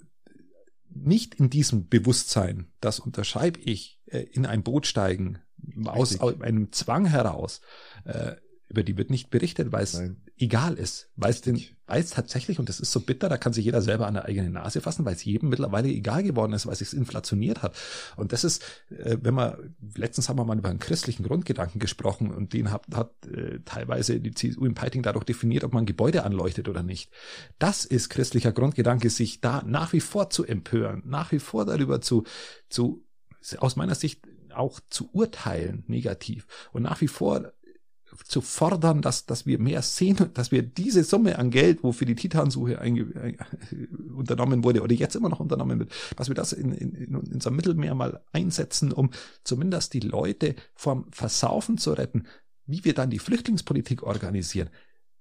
nicht in diesem Bewusstsein, das unterschreibe ich, äh, in ein Boot steigen, aus, aus einem Zwang heraus, äh, über die wird nicht berichtet, weil es Nein. egal ist, weil es den, weil es tatsächlich, und das ist so bitter, da kann sich jeder selber an der eigenen Nase fassen, weil es jedem mittlerweile egal geworden ist, weil es sich inflationiert hat. Und das ist, äh, wenn man, letztens haben wir mal über einen christlichen Grundgedanken gesprochen und den hat, hat äh, teilweise die CSU im Peiting dadurch definiert, ob man Gebäude anleuchtet oder nicht. Das ist christlicher Grundgedanke, sich da nach wie vor zu empören, nach wie vor darüber zu, zu, aus meiner Sicht auch zu urteilen, negativ. Und nach wie vor zu fordern, dass, dass wir mehr sehen, dass wir diese Summe an Geld, wofür die Titansuche einge, ein, unternommen wurde oder jetzt immer noch unternommen wird, dass wir das in, in, in unser Mittelmeer mal einsetzen, um zumindest die Leute vom Versaufen zu retten. Wie wir dann die Flüchtlingspolitik organisieren,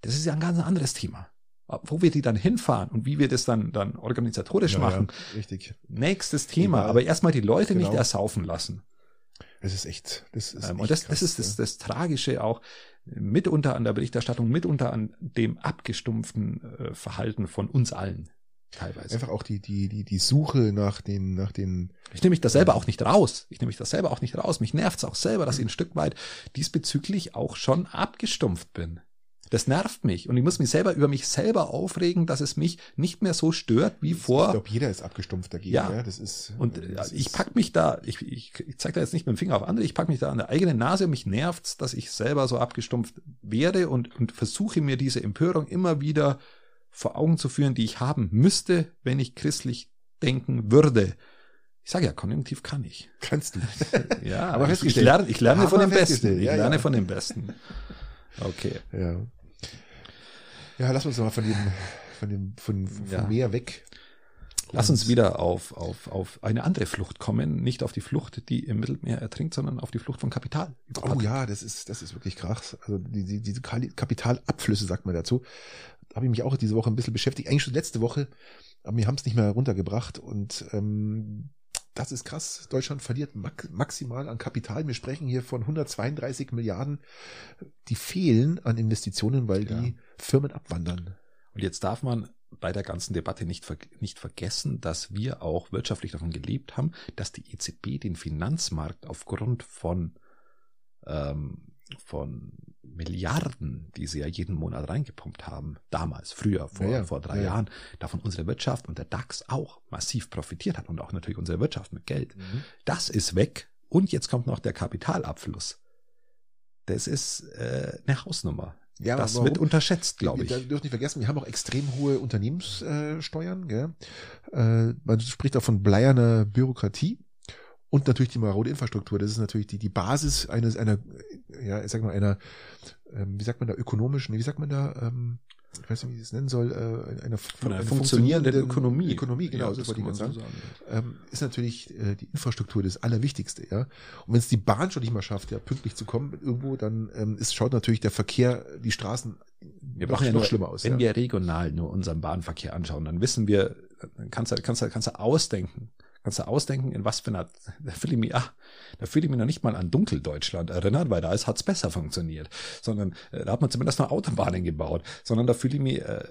das ist ja ein ganz anderes Thema. Wo wir die dann hinfahren und wie wir das dann, dann organisatorisch Ja, machen. Ja, richtig. Nächstes Thema. Überall. Aber erstmal die Leute nicht Genau. ersaufen lassen. Das ist echt, das ist Ähm, echt und das, krass, das ist das, ja. das Tragische auch mitunter an der Berichterstattung, mitunter an dem abgestumpften äh, Verhalten von uns allen teilweise. Einfach auch die, die, die, die Suche nach den, nach den, Ich nehme mich das selber auch nicht raus. Ich nehme mich das selber auch nicht raus. Mich nervt es auch selber, dass ich ein Stück weit diesbezüglich auch schon abgestumpft bin. Das nervt mich und ich muss mich selber über mich selber aufregen, dass es mich nicht mehr so stört wie ich vor. glaube, jeder ist abgestumpft dagegen. Ja. Ja, das ist, Und äh, äh, das ich ist- pack mich da, ich, ich, ich zeige da jetzt nicht mit dem Finger auf andere, ich pack mich da an der eigenen Nase und mich nervt's, dass ich selber so abgestumpft werde und, und versuche mir diese Empörung immer wieder vor Augen zu führen, die ich haben müsste, wenn ich christlich denken würde. Ich sage ja, Konjunktiv kann ich. kannst du. Ja, Aber ich, ich lerne, ich lerne von dem Besten. Ich ja, lerne ja. von dem Besten. Okay. Ja. Ja, lass uns doch mal von dem, von dem, von, von Ja. Meer weg. Lass uns wieder auf, auf, auf eine andere Flucht kommen. Nicht auf die Flucht, die im Mittelmeer ertrinkt, sondern auf die Flucht von Kapital. Oh ja, das ist, das ist wirklich krass. Also die, die, diese Kapitalabflüsse, sagt man dazu. Da habe ich mich auch diese Woche ein bisschen beschäftigt. Eigentlich schon letzte Woche, aber wir haben es nicht mehr runtergebracht. Und ähm, das ist krass. Deutschland verliert maximal an Kapital. Wir sprechen hier von 132 Milliarden, die fehlen an Investitionen, weil Ja. die Firmen abwandern. Und jetzt darf man bei der ganzen Debatte nicht, ver nicht vergessen, dass wir auch wirtschaftlich davon gelebt haben, dass die EZB den Finanzmarkt aufgrund von, ähm, von Milliarden, die sie ja jeden Monat reingepumpt haben, damals, früher, vor, Ja, vor drei Ja, ja. Jahren, davon unsere Wirtschaft und der DAX auch massiv profitiert hat und auch natürlich unsere Wirtschaft mit Geld. Das ist weg und jetzt kommt noch der Kapitalabfluss. Das ist äh, eine Hausnummer. Ja, das warum? wird unterschätzt, glaube ich. Wir dürfen nicht vergessen, wir haben auch extrem hohe Unternehmenssteuern. Gell? Äh, man spricht auch von bleierner Bürokratie und natürlich die marode Infrastruktur. Das ist natürlich die, die Basis eines einer, ja, ich sag mal einer, ähm, wie sagt man da ökonomischen, wie sagt man da, ähm, ich weiß nicht, wie ich es nennen soll, äh, einer, Von einer einer funktionierenden Ökonomie. Ökonomie, genau, Ja, das das wollte ich man sagen. so sagen. Ähm, ist natürlich äh, die Infrastruktur das Allerwichtigste, ja. Und wenn es die Bahn schon nicht mal schafft, ja, pünktlich zu kommen irgendwo, dann ähm, ist, schaut natürlich der Verkehr, die Straßen Wir noch, ja noch nur, schlimmer aus. wenn ja. wir regional nur unseren Bahnverkehr anschauen, dann wissen wir, dann kannst du, kannst du, kannst du ausdenken, kannst du ausdenken, in was für einer, da fühle ich mich, ah, da fühle ich mich noch nicht mal an Dunkeldeutschland erinnert, weil da ist, hat's besser funktioniert, sondern äh, da hat man zumindest noch Autobahnen gebaut, sondern da fühle ich mich äh,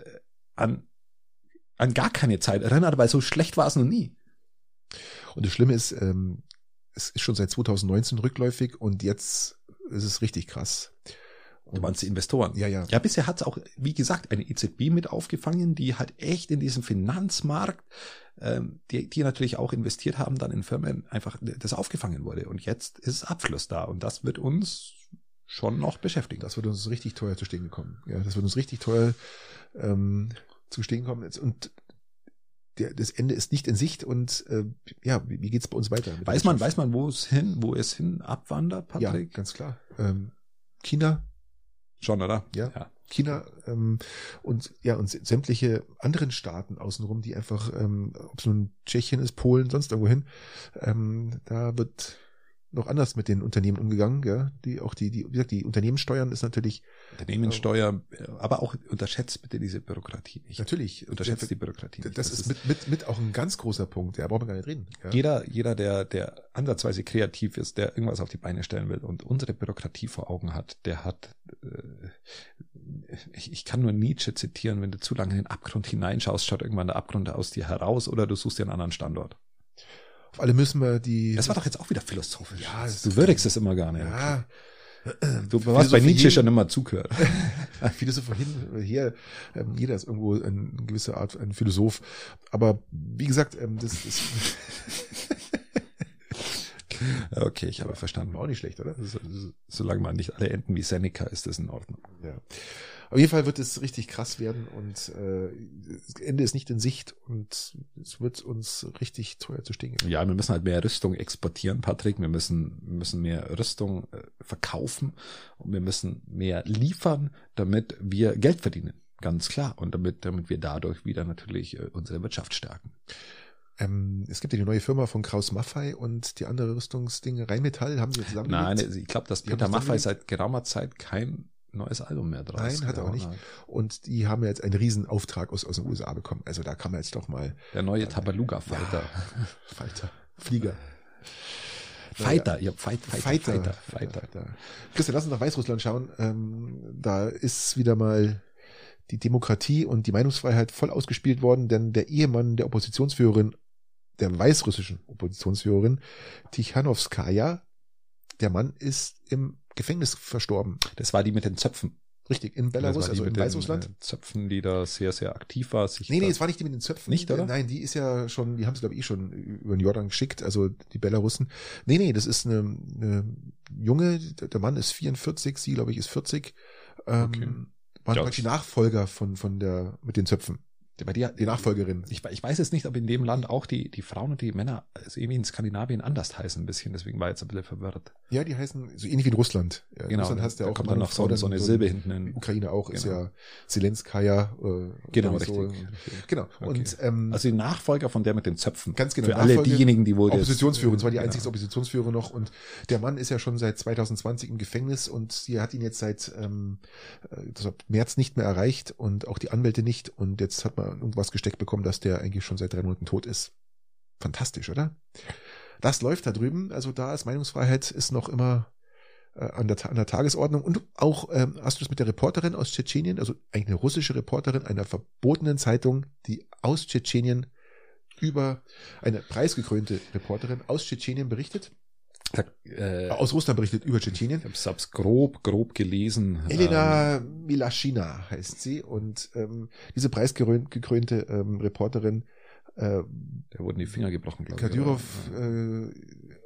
an, an gar keine Zeit erinnert, weil so schlecht war es noch nie. Und das Schlimme ist, ähm, es ist schon seit 2019 rückläufig und jetzt ist es richtig krass. Du meinst die Investoren? ja, ja. Ja, bisher hat's auch, wie gesagt, eine EZB mit aufgefangen, die halt echt in diesem Finanzmarkt, ähm, die, die natürlich auch investiert haben, dann in Firmen einfach das aufgefangen wurde. Und jetzt ist Abfluss da und das wird uns schon noch beschäftigen. Das wird uns richtig teuer zu stehen gekommen. Ja, das wird uns richtig teuer ähm, zu stehen kommen. Und der, das Ende ist nicht in Sicht und äh, ja, wie, wie geht's bei uns weiter? weiß man, weiß man, wo es hin, wo es hin abwandert, Ja, Patrick? ganz klar. Ähm, China, Schon, oder? Ja. ja. China ähm, und ja und sämtliche anderen Staaten außenrum, die einfach, ähm, ob es nun Tschechien ist, Polen, sonst irgendwo hin, ähm, da wird noch anders mit den Unternehmen umgegangen, ja. Die auch die, die, wie gesagt, die Unternehmenssteuern ist natürlich Unternehmenssteuer, aber auch unterschätzt bitte diese Bürokratie nicht. natürlich Unterschätzt die Bürokratie das, nicht. das ist mit, mit, mit auch ein ganz großer Punkt, ja, braucht man gar nicht reden. Ja. Jeder, jeder, der, der ansatzweise kreativ ist, der irgendwas auf die Beine stellen will und unsere Bürokratie vor Augen hat, der hat, äh, ich, ich kann nur Nietzsche zitieren, wenn du zu lange in den Abgrund hineinschaust, schaut irgendwann der Abgrund aus dir heraus oder du suchst dir einen anderen Standort. Auf alle müssen wir die. Das war doch jetzt auch wieder philosophisch. Ja, das du würdigst es immer gar nicht. ja, Du warst bei Nietzsche schon immer zugehört. Philosophie hier, ähm, jeder ist irgendwo eine gewisse Art ein Philosoph. Aber wie gesagt, ähm, das ist Okay, ich habe verstanden. auch nicht schlecht, oder? So- so- Solange man nicht alle enden wie Seneca, ist das in Ordnung. Ja. Auf jeden Fall wird es richtig krass werden und äh, das Ende ist nicht in Sicht und es wird uns richtig teuer zu stehen gehen. Ja, wir müssen halt mehr Rüstung exportieren, Patrick. Wir müssen, müssen mehr Rüstung äh, verkaufen und wir müssen mehr liefern, damit wir Geld verdienen. Ganz klar. Und damit, damit wir dadurch wieder natürlich äh, unsere Wirtschaft stärken. Ähm, es gibt ja die neue Firma von Kraus Maffei und die andere Rüstungsdinge, Rheinmetall, haben sie zusammen. Nein, ich glaube, dass Die Peter zusammengelegt? seit geraumer Zeit kein neues Album mehr draus. Nein, hat er auch nicht. Und die haben jetzt einen riesen Auftrag aus, aus den USA bekommen. Also da kann man jetzt doch mal Der neue Tabaluga-Fighter. Falter, Flieger. Fighter, ja, Fight, Fighter, Fighter, Fighter. Fighter. Christian, lass uns nach Weißrussland schauen. Ähm, da ist wieder mal die Demokratie und die Meinungsfreiheit voll ausgespielt worden, denn der Ehemann der Oppositionsführerin, der weißrussischen Oppositionsführerin, Tichanowskaja, der Mann ist im Gefängnis verstorben. Das war die mit den Zöpfen. Richtig, in Belarus, die also in mit den, Weißrussland. äh, Zöpfen, die da sehr, sehr aktiv war. Sich Nee, nee, es war nicht die mit den Zöpfen. Nicht, oder? Nein, die ist ja schon, die haben sie, glaube ich, eh schon über den Jordan geschickt, also die Belarussen. Nee, nee, das ist eine, eine Junge, der Mann ist 44, sie, glaube ich, ist 40. Ähm, Okay. Waren Ja, praktisch die Nachfolger von, von der, mit den Zöpfen. Aber die, Die Nachfolgerin. Ich, ich weiß jetzt nicht, ob in dem Land auch die, die Frauen und die Männer also irgendwie in Skandinavien anders heißen ein bisschen, deswegen war ich jetzt ein bisschen verwirrt. Ja, die heißen so ähnlich wie in Russland. Ja, Genau, Russland hast du da ja auch kommt dann noch so, Frau, eine- so eine Silbe hinten. In, Ukraine auch, ist Genau. ja Zelenskaya. Äh, Genau, irgendwie richtig. Genau. Okay. Und ähm, also die Nachfolger von der mit den Zöpfen. Ganz genau, Für alle Nachfolge- diejenigen, die wohl Oppositionsführerin, es war die Genau. einzige Oppositionsführerin noch und der Mann ist ja schon seit 2020 im Gefängnis und sie hat ihn jetzt seit ähm, äh, das März nicht mehr erreicht und auch die Anwälte nicht und jetzt hat man irgendwas gesteckt bekommen, dass der eigentlich schon seit drei Monaten tot ist. Fantastisch, oder? Das läuft da drüben, also da ist Meinungsfreiheit ist noch immer äh, an, der, an der Tagesordnung und auch ähm, hast du das mit der Reporterin aus Tschetschenien, also eine russische Reporterin einer verbotenen Zeitung, die aus Tschetschenien über eine preisgekrönte Reporterin aus Tschetschenien berichtet, Da, äh, aus Russland berichtet über Tschetschenien. ich hab's grob, grob gelesen. Ähm, Elena Milaschina heißt sie und ähm, diese preisgekrönte ähm, Reporterin äh, da wurden die Finger gebrochen, glaube ich. Kadyrov, äh,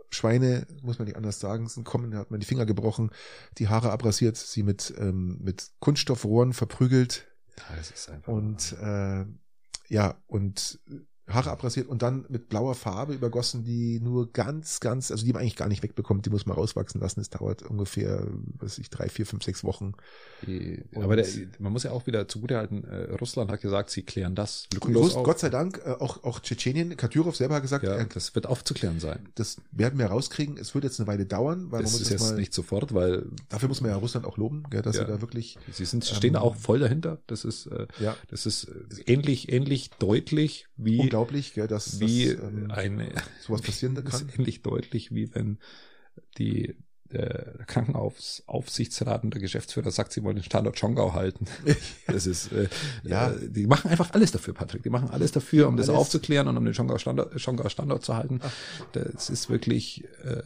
Schweine, muss man nicht anders sagen, sind kommen, da hat man die Finger gebrochen, die Haare abrasiert, sie mit, ähm, mit Kunststoffrohren verprügelt Ja, das ist einfach. und äh, ja, und Haare abrasiert und dann mit blauer Farbe übergossen, die nur ganz, ganz, also die man eigentlich gar nicht wegbekommt, die muss man rauswachsen lassen. Es dauert ungefähr, weiß ich, drei, vier, fünf, sechs Wochen. Und- aber der, man muss ja auch wieder zugutehalten, äh, Russland hat gesagt, sie klären das lückenlos. Gott sei Dank, äh, auch, auch Tschetschenien, Kadyrov selber hat gesagt, ja, er, das wird aufzuklären sein. das werden wir rauskriegen. Es wird jetzt eine Weile dauern, weil Das man muss ist jetzt mal, nicht sofort, weil dafür muss man ja Russland auch loben, gell, dass Ja. er da wirklich, sie sind, Ähm, stehen da auch voll dahinter. Das ist, äh, ja, das ist äh, ähnlich, ähnlich deutlich wie, unglaublich, gell, dass, wie dass ähm, eine, sowas passieren das kann. ist ähnlich deutlich wie wenn die, der Krankenaufsichtsrat und der Geschäftsführer sagt, sie wollen den Standort Schongau halten. Das ist, äh, Ja. äh, die machen einfach alles dafür, Patrick. Die machen alles dafür, um das Alles. aufzuklären und um den Schongau Standort, Schongau Standort zu halten. Das ist wirklich, äh,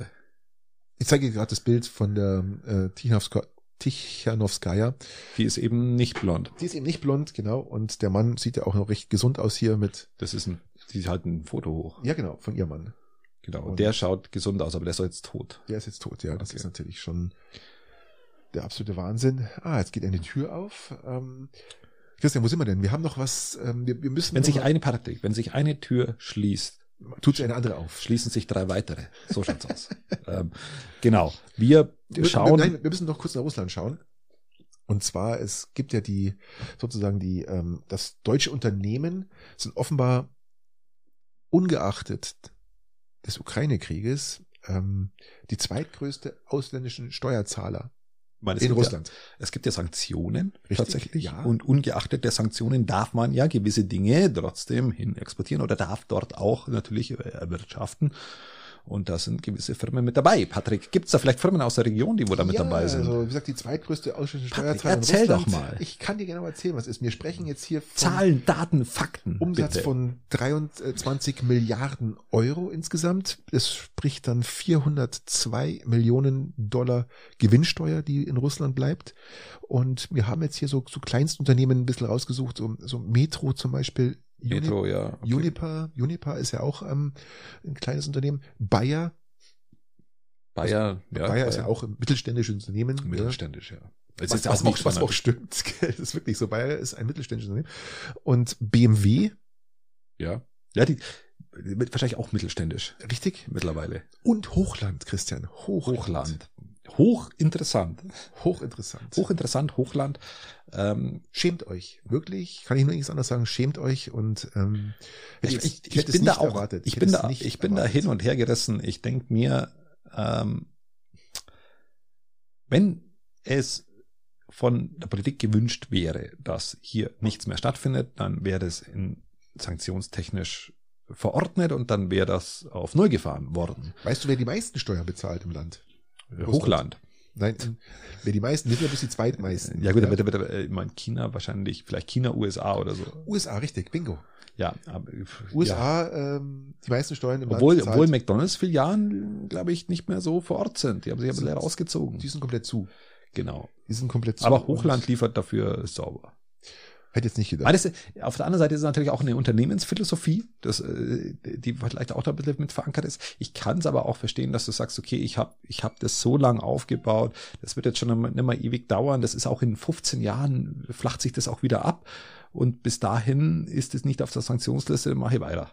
Ich zeige dir gerade das Bild von der äh, Tichanowska- Tichanowskaja. die ist eben nicht blond. Die ist eben nicht blond, genau. Und der Mann sieht ja auch noch recht gesund aus hier mit, Das ist ein, die halten ein Foto hoch. ja genau, von ihrem Mann. Genau. Und- Und der schaut gesund aus, aber der ist jetzt tot. Der ist jetzt tot, ja. Das Okay. ist natürlich schon der absolute Wahnsinn. Ah, jetzt geht eine Tür auf. Ähm, Christian, wo sind wir denn? Wir haben noch was, ähm, wir, wir müssen. Wenn sich eine Patrick, wenn sich eine Tür schließt, tut sich eine andere auf. schließen sich drei weitere. So schaut's aus. ähm, genau. Wir Wir, schauen. Wir, nein, wir müssen noch kurz nach Russland schauen. Und zwar, es gibt ja die, sozusagen die, ähm, das deutsche Unternehmen sind offenbar ungeachtet des Ukraine-Krieges ähm, die zweitgrößte ausländischen Steuerzahler Weil es in gibt Russland. Ja, es gibt ja Sanktionen Richtig, tatsächlich. ja. Und ungeachtet der Sanktionen darf man ja gewisse Dinge trotzdem hin exportieren oder darf dort auch natürlich äh, erwirtschaften. Und da sind gewisse Firmen mit dabei. Patrick, gibt's da vielleicht Firmen aus der Region, die wo da mit ja, dabei sind? Also, wie gesagt, die zweitgrößte ausländische Patrick, Steuerzahler erzähl in doch Russland. mal. Ich kann dir genau erzählen, was ist. Wir sprechen jetzt hier von Zahlen, Daten, Fakten. Umsatz bitte. von 23 Milliarden Euro insgesamt. Es spricht dann 402 Millionen Dollar Gewinnsteuer, die in Russland bleibt. Und wir haben jetzt hier so, so Kleinstunternehmen ein bisschen rausgesucht, so, so Metro zum Beispiel. Metro, ja. okay. Uniper, Uniper ist ja auch ähm, ein kleines Unternehmen. Bayer, Bayer, ja. Bayer ist ja auch ein mittelständisches Unternehmen. ja. mittelständisch, ja. Das Was, ist ja was, auch nicht was auch stimmt. Das ist wirklich so. Bayer ist ein mittelständisches Unternehmen. Und BMW, Ja. Ja, die wahrscheinlich auch mittelständisch richtig? mittlerweile. Und Hochland, Christian. Hochland. Hochland. Hochinteressant. Hochinteressant. Hochinteressant, Hochland. Ähm, schämt euch, wirklich. Kann ich nur nichts anderes sagen. Schämt euch und ähm, ich, ich, ich, ich bin da auch. Erwartet. Ich, bin da, ich bin erwartet. da hin und her gerissen. Ich denke mir, ähm, wenn es von der Politik gewünscht wäre, dass hier nichts mehr stattfindet, dann wäre es in sanktionstechnisch verordnet und dann wäre das auf Null gefahren worden. Weißt du, wer die meisten Steuern bezahlt im Land? Hochland. Nein, wer die meisten, nicht nur bis die zweitmeisten. Ja gut, ja. bitte, bitte, ich meine China wahrscheinlich, vielleicht China, USA oder so. USA, richtig, bingo. Ja, aber, USA, ja. Ähm, die meisten Steuern im obwohl, Land. Obwohl McDonalds-Filialen, glaube ich, nicht mehr so vor Ort sind. Die haben sich aber leer ausgezogen. Die sind komplett zu. Genau. Die sind komplett zu. Aber Hochland liefert dafür sauber. Hätte jetzt nicht gedacht. Das, auf der anderen Seite ist es natürlich auch eine Unternehmensphilosophie, das, äh, die vielleicht auch da ein bisschen mit verankert ist. Ich kann es aber auch verstehen, dass du sagst, okay, ich habe ich hab das so lang aufgebaut, das wird jetzt schon nicht mehr ewig dauern, das ist auch in 15 Jahren, flacht sich das auch wieder ab und bis dahin ist es nicht auf der Sanktionsliste, mache ich weiter.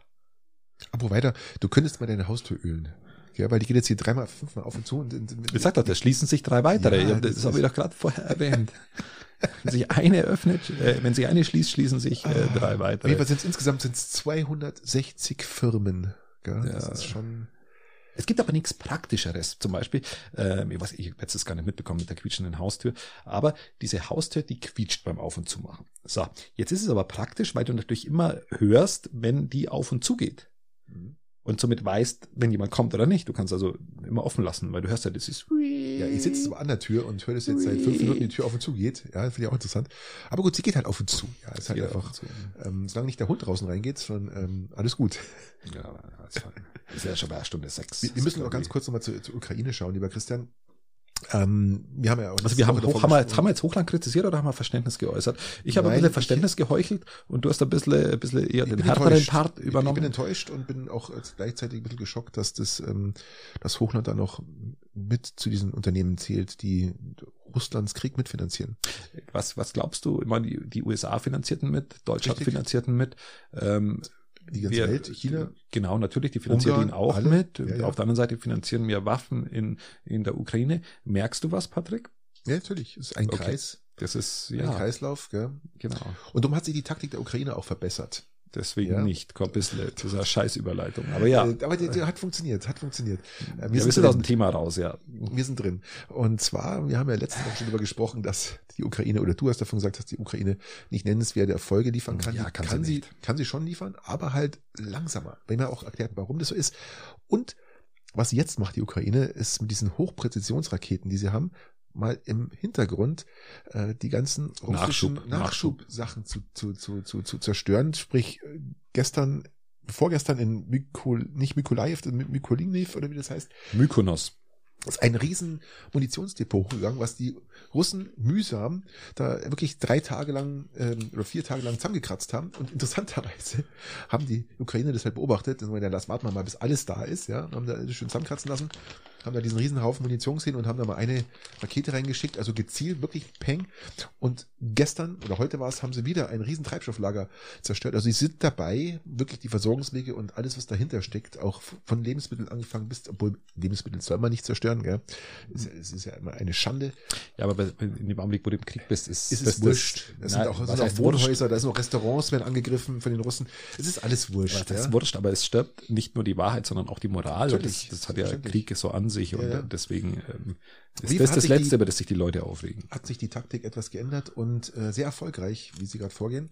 Aber weiter, du könntest mal deine Haustür ölen. Ja, weil die geht jetzt hier dreimal, fünfmal auf und zu. Und, und, ich sag doch, da schließen sich drei weitere. Ja, das, das habe ich doch gerade vorher erwähnt. wenn sich eine öffnet, äh, wenn sich eine schließt, schließen sich äh, ah, drei weitere. Jedenfalls sind insgesamt sind es 260 Firmen. Gell? Ja. Das ist schon. Es gibt aber nichts Praktischeres. Zum Beispiel, ähm, ich weiß, ich werde es gar nicht mitbekommen mit der quietschenden Haustür, aber diese Haustür, die quietscht beim Auf- und Zumachen. So, jetzt ist es aber praktisch, weil du natürlich immer hörst, wenn die auf und zu geht. Mhm und somit weißt, wenn jemand kommt oder nicht. Du kannst also immer offen lassen, weil du hörst ja, das ist. Ja, ich sitze so an der Tür und höre das jetzt seit fünf Minuten, die Tür auf und zu geht. Ja, finde ich auch interessant. Aber gut, sie geht halt auf und zu. Ja, ist halt ja, einfach, ähm, solange nicht der Hund draußen reingeht, sondern ähm, alles gut. Ja, das ist ja schon bei Stunde sechs. Wir, wir müssen noch ganz kurz nochmal zur, zur Ukraine schauen, lieber Christian. Ähm, wir haben ja auch also wir haben, hoch, haben, wir, haben wir jetzt Hochland kritisiert oder haben wir Verständnis geäußert? Ich habe ein bisschen Verständnis geheuchelt und du hast ein bisschen, ein bisschen eher den härteren Part übernommen. Ich bin enttäuscht und bin auch gleichzeitig ein bisschen geschockt, dass das, ähm, das Hochland da noch mit zu diesen Unternehmen zählt, die Russlands Krieg mitfinanzieren. Was, was glaubst du? Ich meine, die, die USA finanzierten mit, Deutschland Richtig. finanzierten mit. Ähm, die ganze wir, Welt, China. Genau, natürlich, die finanzieren ihn auch alle. mit. Ja, ja. Auf der anderen Seite finanzieren wir Waffen in, in der Ukraine. Merkst du was, Patrick? Ja, natürlich. Das ist ein okay. Kreis. Das ist, ja. Ein Kreislauf, gell? Genau. Und darum hat sich die Taktik der Ukraine auch verbessert. Deswegen ja. nicht. Bisschen, das ist eine Scheißüberleitung. Aber ja. Äh, aber der, der hat funktioniert, hat funktioniert. Äh, wir, ja, wir sind aus dem Thema raus, ja. Wir sind drin. Und zwar, wir haben ja letzte Woche schon darüber gesprochen, dass die Ukraine, oder du hast davon gesagt, dass die Ukraine nicht nennenswerte Erfolge liefern kann. Ja, kann, kann sie, sie kann sie schon liefern, aber halt langsamer. Wenn man auch erklärt, warum das so ist. Und was jetzt macht die Ukraine, ist mit diesen Hochpräzisionsraketen, die sie haben, mal im Hintergrund äh, die ganzen russischen Nachschub, Nachschubsachen Nachschub. zu, zu, zu, zu, zu zerstören. Sprich, äh, gestern, vorgestern in Mykol, nicht Mykolaev, Mykoliniv oder wie das heißt. Mykonos ist ein riesen Munitionsdepot hochgegangen, was die Russen mühsam da wirklich drei Tage lang ähm, oder vier Tage lang zusammengekratzt haben. Und interessanterweise haben die Ukrainer das halt beobachtet. Und ja, das warten wir mal, bis alles da ist, ja, und haben da schön zusammenkratzen lassen haben da diesen riesen Haufen Munition gesehen und haben da mal eine Rakete reingeschickt, also gezielt, wirklich Peng. Und gestern oder heute war es, haben sie wieder ein riesen Treibstofflager zerstört. Also sie sind dabei, wirklich die Versorgungswege und alles, was dahinter steckt, auch von Lebensmitteln angefangen bis, obwohl Lebensmittel soll man nicht zerstören, gell? Es, es ist ja immer eine Schande. Ja, aber in dem Augenblick, wo du im Krieg bist, ist, ist es wurscht. Es sind auch, sind auch Wohnhäuser, da sind auch Restaurants, werden angegriffen von den Russen. Es ist alles wurscht. Das ja? ist wurscht, aber es stirbt nicht nur die Wahrheit, sondern auch die Moral. Das, das, hat ja Krieg so an sich und ja. deswegen ähm, ist das das Letzte, die, über das sich die Leute aufregen. Hat sich die Taktik etwas geändert und äh, sehr erfolgreich, wie sie gerade vorgehen.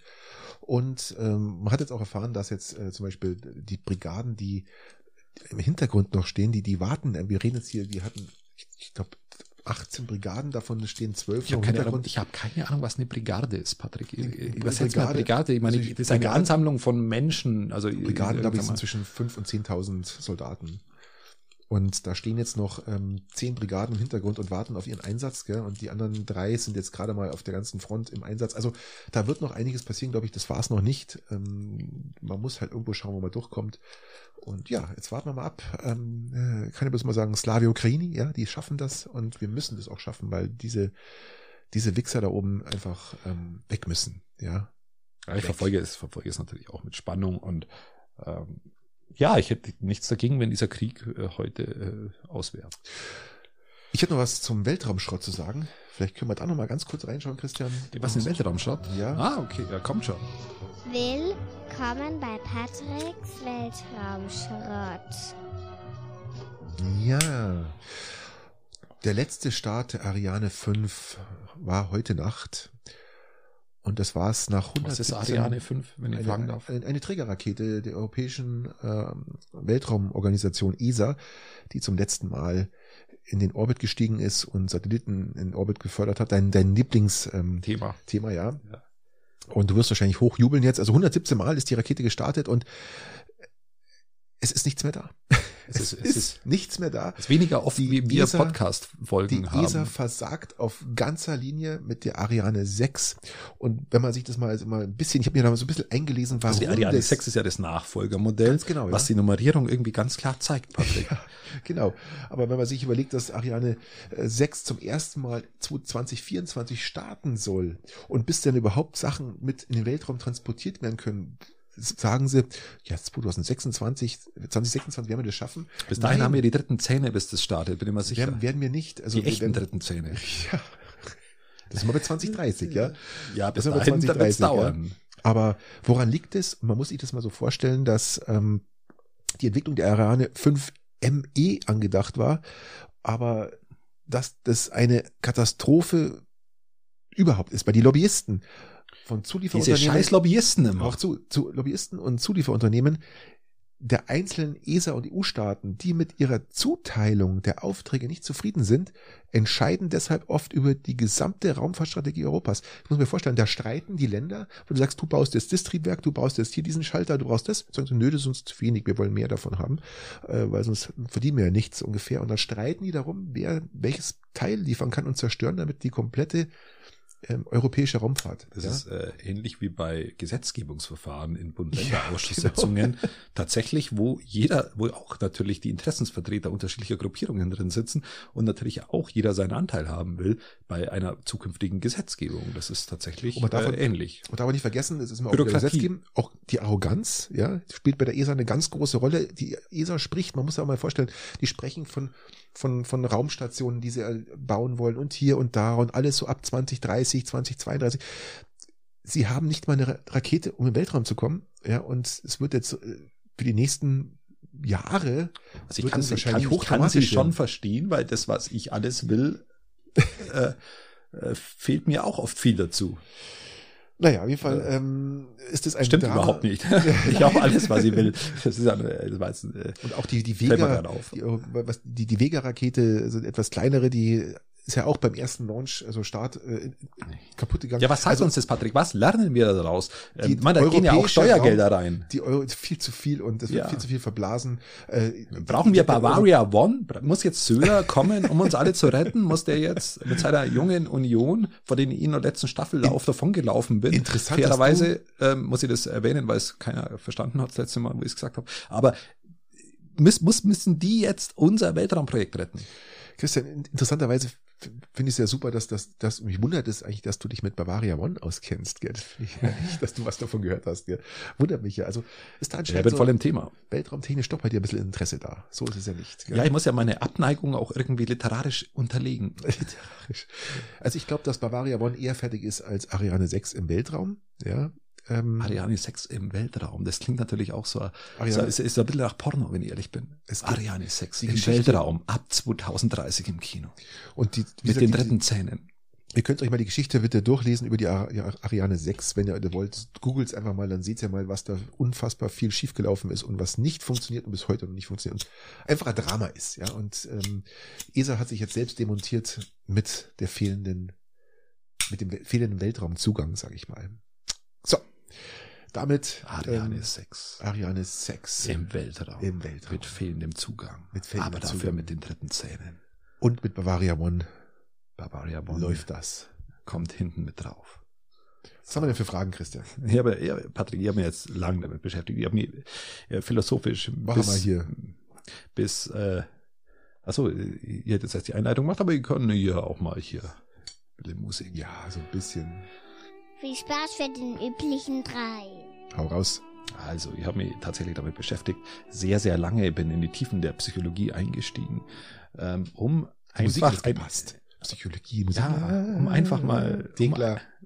Und ähm, man hat jetzt auch erfahren, dass jetzt äh, zum Beispiel die Brigaden, die im Hintergrund noch stehen, die, die warten, äh, wir reden jetzt hier, die hatten, ich, ich glaube, 18 Brigaden, davon stehen 12 ich im Hintergrund. ich habe keine Ahnung, was eine Brigade ist, Patrick. Was heißt eine Brigade? Ich meine, also, das ist eine Ansammlung von Menschen. Also Brigaden, glaube ich, sind zwischen 5 und 10.000 Soldaten. Und da stehen jetzt noch ähm, zehn Brigaden im Hintergrund und warten auf ihren Einsatz, gell? Und die anderen drei sind jetzt gerade mal auf der ganzen Front im Einsatz. Also da wird noch einiges passieren, glaube ich. Das war es noch nicht. Ähm, man muss halt irgendwo schauen, wo man durchkommt. Und ja, jetzt warten wir mal ab. Ähm, äh, kann ich bloß mal sagen, Slavia Ukraini, ja, die schaffen das und wir müssen das auch schaffen, weil diese diese Wichser da oben einfach ähm, weg müssen, ja. ja ich verfolge es, verfolge es natürlich auch mit Spannung und ähm, ja, ich hätte nichts dagegen, wenn dieser Krieg äh, heute äh, aus wäre. Ich hätte noch was zum Weltraumschrott zu sagen. Vielleicht können wir da noch mal ganz kurz reinschauen, Christian. Was ist Weltraumschrott? Ja. Ah, okay, ja, kommt schon. Willkommen bei Patricks Weltraumschrott. Ja. Der letzte Start der Ariane 5 war heute Nacht. Und das war es nach 100 Was ist Ariane 5, wenn ich fragen eine, darf? eine, eine Trägerrakete der Europäischen ähm, Weltraumorganisation ESA, die zum letzten Mal in den Orbit gestiegen ist und Satelliten in Orbit gefördert hat. Dein, dein Lieblingsthema, Thema. Thema, ja. Ja. Und du wirst wahrscheinlich hochjubeln jetzt. Also 117 Mal ist die Rakete gestartet und es ist nichts mehr da. Es ist, es ist, nichts mehr da. es ist weniger oft, Die wie wir Podcast-Folgen Die haben. ESA versagt auf ganzer Linie mit der Ariane 6. Und wenn man sich das mal, also mal ein bisschen, ich habe mir da mal so ein bisschen eingelesen, warum also die Ariane das, 6 ist ja das Nachfolgermodell, Ganz genau, ja. was die Nummerierung irgendwie ganz klar zeigt, Patrick. Ja, genau. Aber wenn man sich überlegt, dass Ariane äh, 6 zum ersten Mal 2024 starten soll und bis dann überhaupt Sachen mit in den Weltraum transportiert werden können, sagen sie, ja, 2026, 2026 werden wir das schaffen. Bis dahin Nein, haben wir die dritten Zähne, bis das startet, bin ich mir sicher. werden, werden wir nicht. Also die echten werden, dritten Zähne. Ja. Das sind wir bei 2030, ja. Ja, bis Das dahin 2030, wird es ja. dauern. Aber woran liegt es? Man muss sich das mal so vorstellen, dass ähm, die Entwicklung der Ariane 5 ME angedacht war, aber dass das eine Katastrophe überhaupt ist bei den Lobbyisten von Diese Zulieferunternehmen. scheiß Lobbyisten immer. auch zu, zu Lobbyisten und Zulieferunternehmen der einzelnen ESA und EU-Staaten, die mit ihrer Zuteilung der Aufträge nicht zufrieden sind, entscheiden deshalb oft über die gesamte Raumfahrtstrategie Europas. Ich muss mir vorstellen, da streiten die Länder, wo du sagst, du baust jetzt das Triebwerk, du baust jetzt hier diesen Schalter, du brauchst das, sagen sie, nö, das ist uns zu wenig, wir wollen mehr davon haben, äh, weil sonst verdienen wir ja nichts ungefähr. Und dann streiten die darum, wer welches Teil liefern kann und zerstören damit die komplette ähm, europäische Raumfahrt. Das ja? ist äh, ähnlich wie bei Gesetzgebungsverfahren in Bund-Länder-Ausschusssitzungen. Tatsächlich, wo jeder, wo auch natürlich die Interessensvertreter unterschiedlicher Gruppierungen drin sitzen und natürlich auch jeder seinen Anteil haben will bei einer zukünftigen Gesetzgebung. Das ist tatsächlich Und man darf- äh, ähnlich. Und aber nicht vergessen, das ist immer auch wieder Bürokratie. Gesetz geben, auch die Arroganz, ja, spielt bei der ESA eine ganz große Rolle. Die ESA spricht, man muss sich auch mal vorstellen, die sprechen von, von, von Raumstationen, die sie äh, bauen wollen und hier und da und alles so ab 2030, 2032. Sie haben nicht mal eine Ra- Rakete, um in den Weltraum zu kommen, ja, und es wird jetzt äh, für die nächsten Jahre Also ich kann, es ich kann, wahrscheinlich ich kann sie schon verstehen, weil das, was ich alles will, äh, äh, fehlt mir auch oft viel dazu. Naja, auf jeden Fall ähm, ist es ein Stimmt Drama. überhaupt nicht. ich auch alles, was ich will. Das ist eine, das jetzt, äh, Und auch die, die Vega, die, was, die, die Vega-Rakete, also etwas kleinere, die ist ja auch beim ersten Launch, also Start, äh, kaputt gegangen. ja, was sagt also, uns das, Patrick? Was lernen wir daraus? Die Ähm, man, da gehen ja auch Steuergelder rein. Die Euro viel zu viel und es wird Ja. viel zu viel verblasen. Äh, Brauchen wir Bavaria One? Muss jetzt Söder kommen, um uns alle zu retten? Muss der jetzt mit seiner jungen Union, vor denen ich in der letzten Staffellauf davon gelaufen bin? Interessant, Fairerweise ähm, muss ich das erwähnen, weil es keiner verstanden hat das letzte Mal, wo ich es gesagt habe. Aber muss, muss, müssen die jetzt unser Weltraumprojekt retten? Christian, in- interessanterweise finde ich es ja super, dass das, dass mich wundert es eigentlich, dass du dich mit Bavaria One auskennst, gell? Ja nicht, dass du was davon gehört hast, gell? Wundert mich ja. Also ist da Ich anscheinend bin so voll im Thema. weltraumtechnisch doch bei dir ein bisschen Interesse da. So ist es ja nicht. Gell? Ja, ich muss ja meine Abneigung auch irgendwie literarisch unterlegen. Literarisch. Also ich glaube, dass Bavaria One eher fertig ist als Ariane 6 im Weltraum. Ja. Ähm, Ariane 6 im Weltraum, das klingt natürlich auch so, Ariane- ist, ist ein bisschen nach Porno, wenn ich ehrlich bin. Es Ariane 6 die im Geschichte- Weltraum ab 2030 im Kino. und die, Mit gesagt, den dritten Zähnen. Ihr könnt euch mal die Geschichte bitte durchlesen über die Ariane 6, wenn ihr wollt. Googles einfach mal, dann seht ihr mal, was da unfassbar viel schiefgelaufen ist und was nicht funktioniert und bis heute noch nicht funktioniert und einfach ein Drama ist. Ja, und ähm, ESA hat sich jetzt selbst demontiert mit der fehlenden, mit dem fehlenden Weltraumzugang, sage ich mal. So, damit Ariane ähm, 6 Ariane 6 im Weltraum. im Weltraum. Mit fehlendem Zugang. Mit fehlendem Aber dafür Zugang. mit den dritten Zähnen. und mit Bavaria One Bavaria Bonn läuft das. kommt hinten mit drauf. Was haben wir denn für Fragen, Christian? Ich habe, ja, Patrick, ich habe mich jetzt lange damit beschäftigt. Ich habe mich äh, philosophisch Machen wir hier. bis, äh, achso, ihr hättet jetzt erst die Einleitung gemacht, aber ihr könnt hier auch mal hier ein bisschen Musik. Ja, so ein bisschen. Viel Spaß für den üblichen drei. Hau raus. Also, ich habe mich tatsächlich damit beschäftigt, sehr, sehr lange, bin in die Tiefen der Psychologie eingestiegen, ähm, um Musik einfach hat gepasst. Psychologie, Musik. Ja, um einfach mal, um,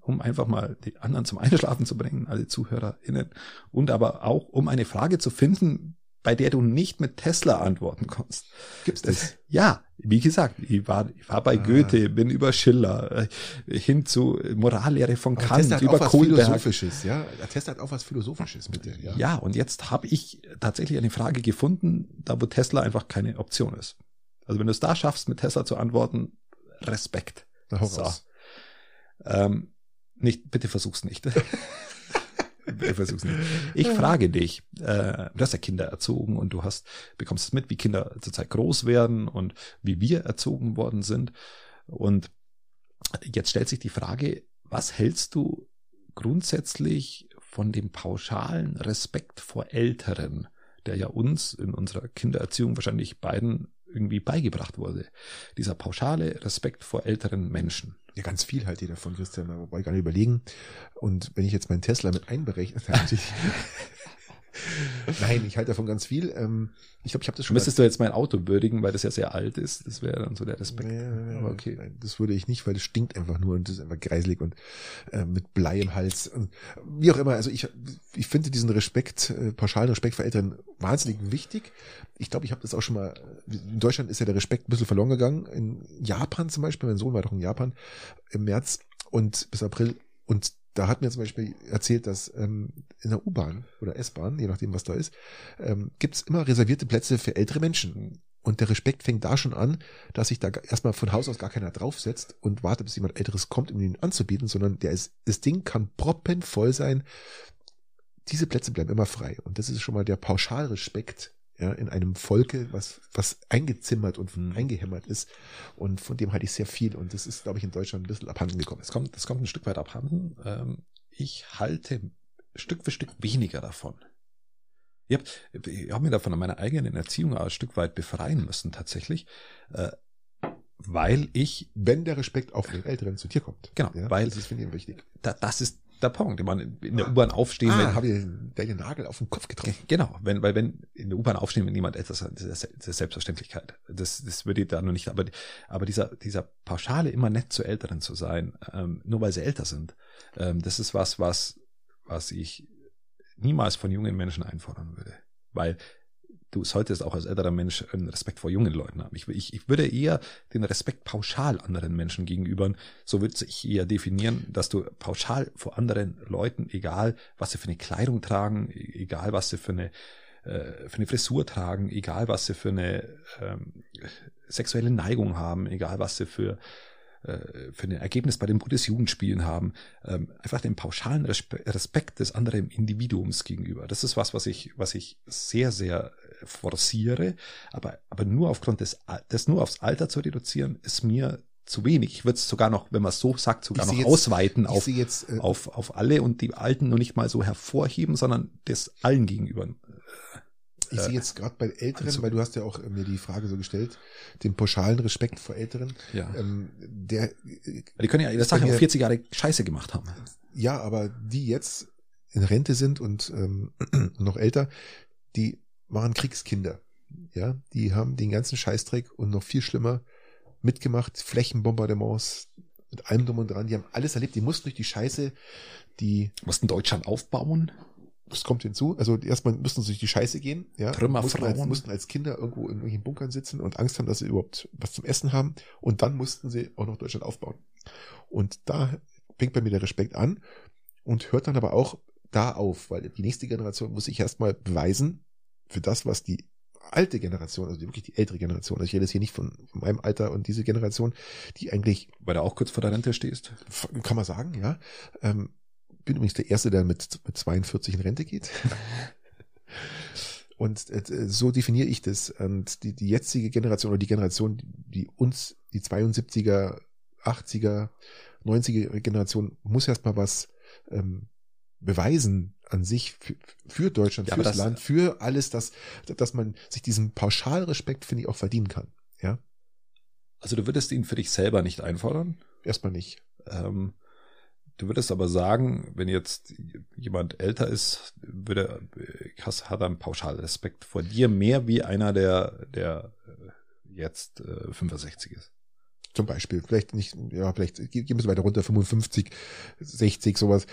um einfach mal die anderen zum Einschlafen zu bringen, alle ZuhörerInnen. Und aber auch, um eine Frage zu finden, bei der du nicht mit Tesla antworten kannst. Gibt's das? Ja, wie gesagt, ich war, ich war bei Ah. Goethe, bin über Schiller, äh, hin zu Morallehre von Aber Kant, Tesla hat über auch was Kohlberg. Philosophisches, ja. Tesla hat auch was Philosophisches, bitte, ja. Ja, und jetzt habe ich tatsächlich eine Frage gefunden, da wo Tesla einfach keine Option ist. Also wenn du es da schaffst, mit Tesla zu antworten, Respekt. So. Ähm, nicht, bitte versuch's nicht. bitte versuch's nicht. Ich frage dich, äh, du hast ja Kinder erzogen und du hast, bekommst es mit, wie Kinder zurzeit groß werden und wie wir erzogen worden sind. Und jetzt stellt sich die Frage, was hältst du grundsätzlich von dem pauschalen Respekt vor Älteren, der ja uns in unserer Kindererziehung wahrscheinlich beiden irgendwie beigebracht wurde. Dieser pauschale Respekt vor älteren Menschen. Ja, ganz viel halt jeder davon, Christian, da wobei ich gar nicht überlegen. Und wenn ich jetzt meinen Tesla mit einberechne. Nein, ich halte davon ganz viel. Ähm, ich glaube, ich habe das schon Müsstest du jetzt mein Auto würdigen, weil das ja sehr alt ist? Das wäre dann so der Respekt. Nee, Aber okay. Nein, das würde ich nicht, weil das stinkt einfach nur und das ist einfach greiselig und äh, mit Blei im Hals. Und wie auch immer, also ich, ich finde diesen Respekt, äh, pauschalen Respekt vor Eltern wahnsinnig wichtig. Ich glaube, ich habe das auch schon mal, in Deutschland ist ja der Respekt ein bisschen verloren gegangen. In Japan zum Beispiel, mein Sohn war doch in Japan im März und bis April und da hat mir zum Beispiel erzählt, dass ähm, in der U-Bahn oder S-Bahn, je nachdem was da ist, ähm, gibt's immer reservierte Plätze für ältere Menschen. Und der Respekt fängt da schon an, dass sich da erstmal von Haus aus gar keiner draufsetzt und wartet, bis jemand Älteres kommt, um ihn anzubieten, sondern der ist, das Ding kann proppenvoll sein. Diese Plätze bleiben immer frei. Und das ist schon mal der Pauschalrespekt ja, in einem Volke, was, was eingezimmert und Mhm. eingehämmert ist. Und von dem halte ich sehr viel. Und das ist, glaube ich, in Deutschland ein bisschen abhanden gekommen. Es kommt, das kommt ein Stück weit abhanden. Ähm, ich halte Stück für Stück weniger davon. Ich habe ich hab mir da von meiner eigenen Erziehung auch ein Stück weit befreien müssen, tatsächlich. Äh, weil ich, Wenn der Respekt auch von den Älteren zu dir kommt. Genau, ja, weil- das ist, finde ich, wichtig. da, das ist der Punkt. Ich meine, in der U-Bahn aufstehen, Ah, wenn, habe ich deinen Nagel auf den Kopf getroffen. Genau, wenn, weil wenn in der U-Bahn aufstehen, wenn jemand älter ist, das ist Selbstverständlichkeit. Das, das würde ich da noch nicht, aber, aber dieser, dieser Pauschale immer nett zu Älteren zu sein, ähm, nur weil sie älter sind, ähm, das ist was, was, was ich niemals von jungen Menschen einfordern würde. Weil du solltest auch als älterer Mensch einen Respekt vor jungen Leuten haben. Ich, ich, ich würde eher den Respekt pauschal anderen Menschen gegenüber, so würde ich eher definieren, dass du pauschal vor anderen Leuten, egal was sie für eine Kleidung tragen, e- egal was sie für eine, äh, für eine Frisur tragen, egal was sie für eine ähm, sexuelle Neigung haben, egal was sie für äh, für ein Ergebnis bei den Bundesjugendspielen haben, ähm, einfach den pauschalen Respe Respekt des anderen Individuums gegenüber. Das ist was, was ich, was ich sehr, sehr forciere, aber, aber nur aufgrund des, das nur aufs Alter zu reduzieren, ist mir zu wenig. Ich würde es sogar noch, wenn man es so sagt, sogar Ich noch jetzt- ausweiten Ich auf, jetzt, äh, auf, auf alle und die Alten nur nicht mal so hervorheben, sondern das allen gegenüber. ich äh, sehe jetzt gerade bei Älteren, also- weil du hast ja auch äh, mir die Frage so gestellt, den pauschalen Respekt vor Älteren. Ja. Ähm, der, äh, Die können ja bei Sache auch 40 Jahre Scheiße gemacht haben. ja, aber die jetzt in Rente sind und ähm, noch älter, die waren Kriegskinder. Ja, die haben den ganzen Scheißdreck und noch viel schlimmer mitgemacht, Flächenbombardements mit allem drum und dran. Die haben alles erlebt. Die mussten durch die Scheiße, die Mussten Deutschland aufbauen. das kommt hinzu. Also erstmal mussten sie durch die Scheiße gehen, ja. Mussten als, mussten als Kinder irgendwo in irgendwelchen Bunkern sitzen und Angst haben, dass sie überhaupt was zum Essen haben. Und dann mussten sie auch noch Deutschland aufbauen. Und da fängt bei mir der Respekt an und hört dann aber auch da auf, weil die nächste Generation muss sich erstmal beweisen für das, was die alte Generation, also wirklich die ältere Generation, also ich rede jetzt hier nicht von, von meinem Alter und diese Generation, die eigentlich Weil du auch kurz vor der Rente stehst. kann man sagen, ja. Ähm, bin übrigens der Erste, der mit, mit 42 in Rente geht. Und äh, so definiere ich das. Und die, die jetzige Generation oder die Generation, die uns, die 72er, 80er, 90er Generation, muss erstmal was ähm, beweisen an sich für, für Deutschland, Ja, fürs das- Land, für alles, dass, dass man sich diesen Pauschalrespekt, finde ich, auch verdienen kann. Ja, Also du würdest ihn für dich selber nicht einfordern. erstmal nicht. Ähm, du würdest aber sagen, wenn jetzt jemand älter ist, würde, hast, hat er einen Pauschalrespekt vor dir mehr wie einer, der, der äh, jetzt äh, 65 ist. Zum Beispiel, vielleicht nicht, ja, vielleicht gehen wir weiter runter, 55, 60, sowas.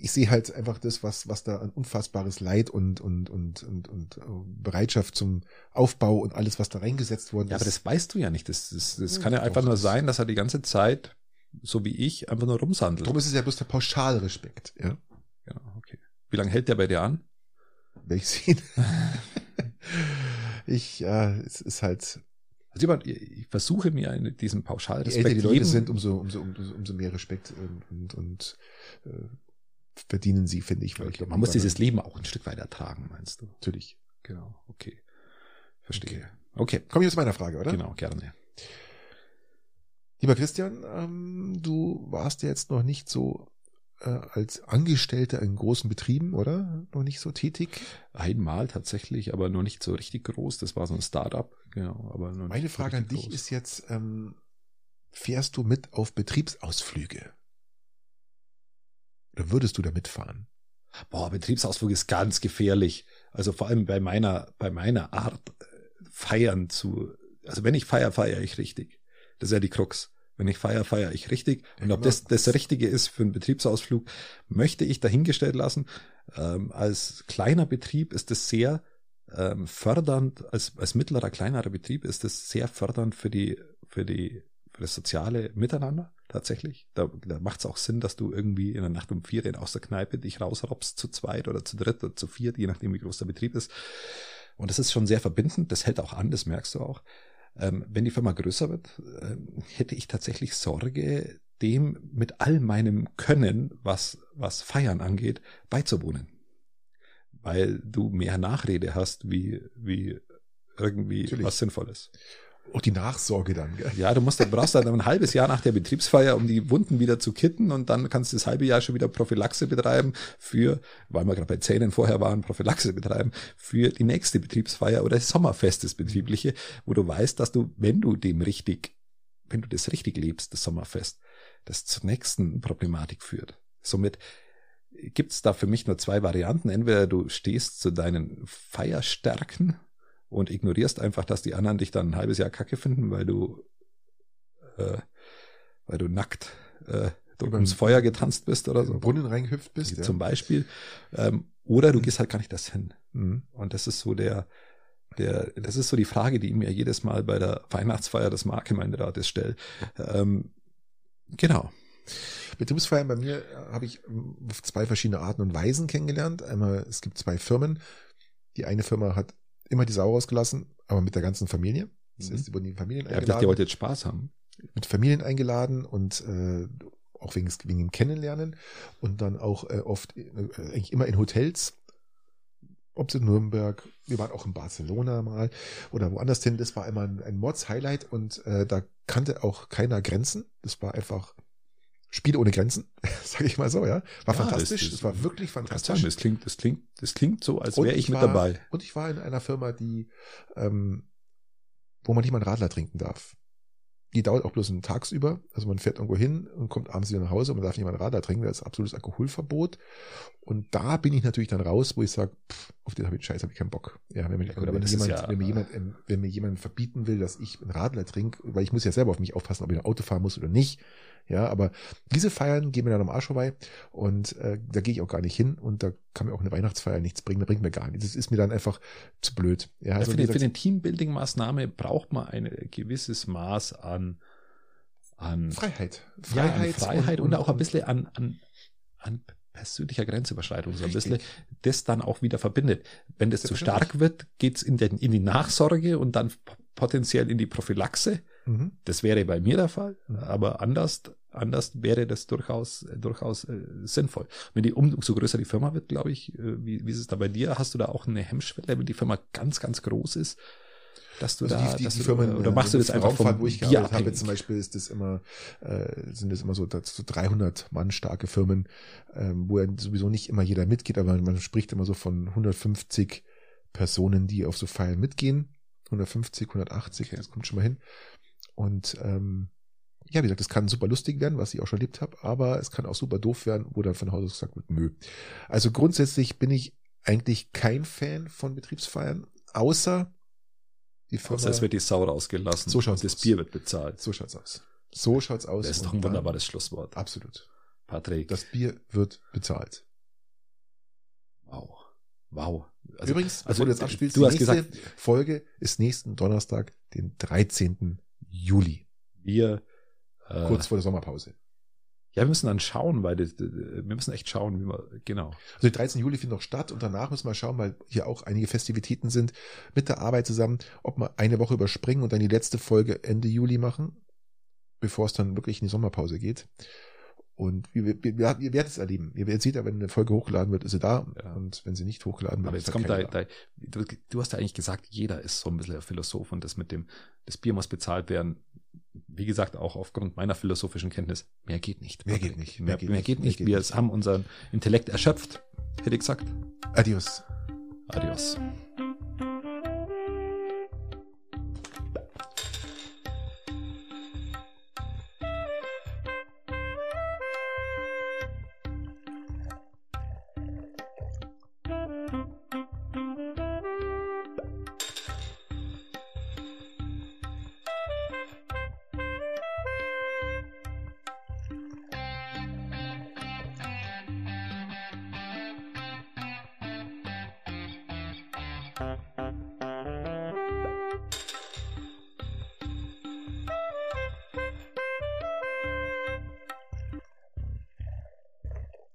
Ich sehe halt einfach das, was, was da an unfassbares Leid und, und, und, und, und Bereitschaft zum Aufbau und alles, was da reingesetzt worden Ja, ist. aber das weißt du ja nicht. Das, das, das Ja, kann ja einfach nur das- sein, dass er die ganze Zeit, so wie ich, einfach nur rumsandelt. Darum ist es ja bloß der Pauschalrespekt, ja. Genau, okay. Wie lange hält der bei dir an? Wenn ich sehe. ich, ja, es ist halt, Also jemand, ich versuche mir in diesem je Pauschalrespekt älter die Leute sind, umso, umso, umso, umso mehr Respekt und, und, und äh, verdienen sie, finde ich. Weil ich glaub, Man muss dieses Leben auch ein Stück weit ertragen, meinst du? Natürlich. Genau, okay. Verstehe. Okay, Komme ich zu meiner Frage, oder? genau, gerne. Lieber Christian, ähm, du warst ja jetzt noch nicht so äh, als Angestellter in großen Betrieben, oder? Noch nicht so tätig. Einmal tatsächlich, aber nur nicht so richtig groß. Das war so ein Start-up, genau. Aber Meine Frage an dich groß. ist jetzt, ähm, fährst du mit auf Betriebsausflüge? Oder würdest du da mitfahren? boah, Betriebsausflug ist ganz gefährlich. Also vor allem bei meiner, bei meiner Art äh, feiern zu, also wenn ich feier, feiere ich richtig. Das ist ja die Krux. Wenn ich feier, feiere ich richtig. Und ob genau. das das Richtige ist für einen Betriebsausflug, möchte ich dahingestellt lassen. Ähm, als kleiner Betrieb ist es sehr ähm, fördernd, als, als mittlerer, kleinerer Betrieb ist es sehr fördernd für die, für die, für das soziale Miteinander tatsächlich. Da, da macht es auch Sinn, dass du irgendwie in der Nacht um vier in aus der Kneipe dich rausrobst zu zweit oder zu dritt oder zu viert, je nachdem wie groß der Betrieb ist. Und das ist schon sehr verbindend, das hält auch an, das merkst du auch. Ähm, wenn die Firma größer wird, ähm, hätte ich tatsächlich Sorge, dem mit all meinem Können, was, was Feiern angeht, beizuwohnen. Weil du mehr Nachrede hast, wie, wie irgendwie Natürlich. was Sinnvolles. Auch die Nachsorge dann, gell? Ja, du musst, du brauchst dann ein halbes Jahr nach der Betriebsfeier, um die Wunden wieder zu kitten und dann kannst du das halbe Jahr schon wieder Prophylaxe betreiben für, weil wir gerade bei Zähnen vorher waren, Prophylaxe betreiben für die nächste Betriebsfeier oder Sommerfest, das betriebliche, wo du weißt, dass du, wenn du dem richtig, wenn du das richtig lebst, das Sommerfest, das zur nächsten Problematik führt. Somit gibt's da für mich nur zwei Varianten. Entweder du stehst zu deinen Feierstärken und ignorierst einfach, dass die anderen dich dann ein halbes Jahr kacke finden, weil du, äh, weil du nackt äh, den- Feuer getanzt bist oder so. Brunnen reingehüpft bist, ja. Zum Beispiel. Ähm, oder du gehst halt gar nicht das hin. Mhm. Und das ist so der, der, das ist so die Frage, die ich mir jedes Mal bei der Weihnachtsfeier des Marktgemeinderates stelle. Ähm, genau. Betriebsfeiern bei mir äh, habe ich ähm, auf zwei verschiedene Arten und Weisen kennengelernt. Einmal, es gibt zwei Firmen. Die eine Firma hat immer die Sau rausgelassen, aber mit der ganzen Familie. Das Mhm. heißt, die wurden die Familien Ja, ich dachte, eingeladen. ihr wollt jetzt Spaß haben. mit Familien eingeladen und äh, auch wegen, des- wegen dem Kennenlernen und dann auch äh, oft äh, eigentlich immer in Hotels. Ob es in Nürnberg, wir waren auch in Barcelona mal oder woanders hin. Das war immer ein, ein Mods-Highlight und äh, da kannte auch keiner Grenzen. Das war einfach Spiel ohne Grenzen, sage ich mal so, ja. War Ja, fantastisch. das- war wirklich fantastisch. das klingt, das klingt, das klingt so, als wäre ich, mit war, dabei. Und ich war in einer Firma, die, ähm, wo man nicht mal einen Radler trinken darf. Die dauert auch bloß einen tagsüber. Also man fährt irgendwo hin und kommt abends wieder nach Hause und man darf nicht mal einen Radler trinken. Das ist absolutes Alkoholverbot. Und da bin ich natürlich dann raus, wo ich sage, auf den habe ich Scheiß, habe ich keinen Bock. Ja, wenn, mir- Ja, wenn, jemand, ja- mir jemand, ähm, wenn mir jemand verbieten will, dass ich einen Radler trinke, weil ich muss ja selber auf mich aufpassen, ob ich ein Auto fahren muss oder nicht. Ja, aber diese Feiern gehen mir dann am Arsch vorbei und äh, da gehe ich auch gar nicht hin und da kann mir auch eine Weihnachtsfeier nichts bringen, da bringt mir gar nichts. Das ist mir dann einfach zu blöd. Ja, Ja, also für, wie die, für eine Teambuilding-Maßnahme braucht man ein gewisses Maß an, an Freiheit. ja, an Freiheit, Freiheit und, auch ein bisschen an, an, an persönlicher Grenzüberschreitung. So ein bisschen Richtig. das dann auch wieder verbindet. Wenn das zu Selbstverständlich. stark wird, geht's in, den, in die Nachsorge und dann potenziell in die Prophylaxe. Mhm. Das wäre bei mir der Fall, Mhm. aber anders, anders wäre das durchaus, äh, durchaus äh, sinnvoll. Wenn die umso größer die Firma wird, glaube ich, äh, wie, wie ist es da bei dir? Hast du da auch eine Hemmschwelle, wenn die Firma ganz, ganz groß ist, dass du Also da, die, die, die Firmen, oder machst du äh, das einfach Raumfahrt, vom wo ich gearbeitet habe, zum Beispiel ist das immer, äh, sind das immer so, das, so 300 Mann starke Firmen, ähm, wo ja sowieso nicht immer jeder mitgeht, aber man spricht immer so von 150 Personen, die auf so Feiern mitgehen. 150, 180, Okay. das kommt schon mal hin. Und ähm, ja, wie gesagt, das kann super lustig werden, was ich auch schon erlebt habe, aber es kann auch super doof werden, wo dann von Haus aus gesagt wird, nö. Also grundsätzlich bin ich eigentlich kein Fan von Betriebsfeiern, außer Die Firma, Außer es wird die Sau rausgelassen. So schaut's und das aus. Bier wird bezahlt. so schaut's aus. So schaut's aus. Das ist doch ein wunderbares Schlusswort. Absolut. Patrick. Das Bier wird bezahlt. wow. Wow. Übrigens, also du jetzt abspielst, du die hast nächste gesagt, Folge ist nächsten Donnerstag, den 13. Juli, wir, kurz vor der Sommerpause. ja, wir müssen dann schauen, weil das, wir müssen echt schauen, wie wir, genau. Also der 13. Juli findet noch statt und danach müssen wir schauen, weil hier auch einige Festivitäten sind mit der Arbeit zusammen, ob wir eine Woche überspringen und dann die letzte Folge Ende Juli machen, bevor es dann wirklich in die Sommerpause geht. Und wir, wir, wir, ihr werdet es erleben. Ihr werdet seht ja, wenn eine Folge hochgeladen wird, ist sie da. Ja. Und wenn sie nicht hochgeladen wird, Aber jetzt halt kommt da, da du, du hast ja eigentlich gesagt, jeder ist so ein bisschen ein Philosoph und das mit dem, das Bier muss bezahlt werden. Wie gesagt, auch aufgrund meiner philosophischen Kenntnis, mehr geht nicht. Mehr Patrick. geht nicht, Mehr, mehr geht nicht. mehr geht Wir nicht. haben unseren Intellekt erschöpft, hätte ich gesagt. Adios. Adios.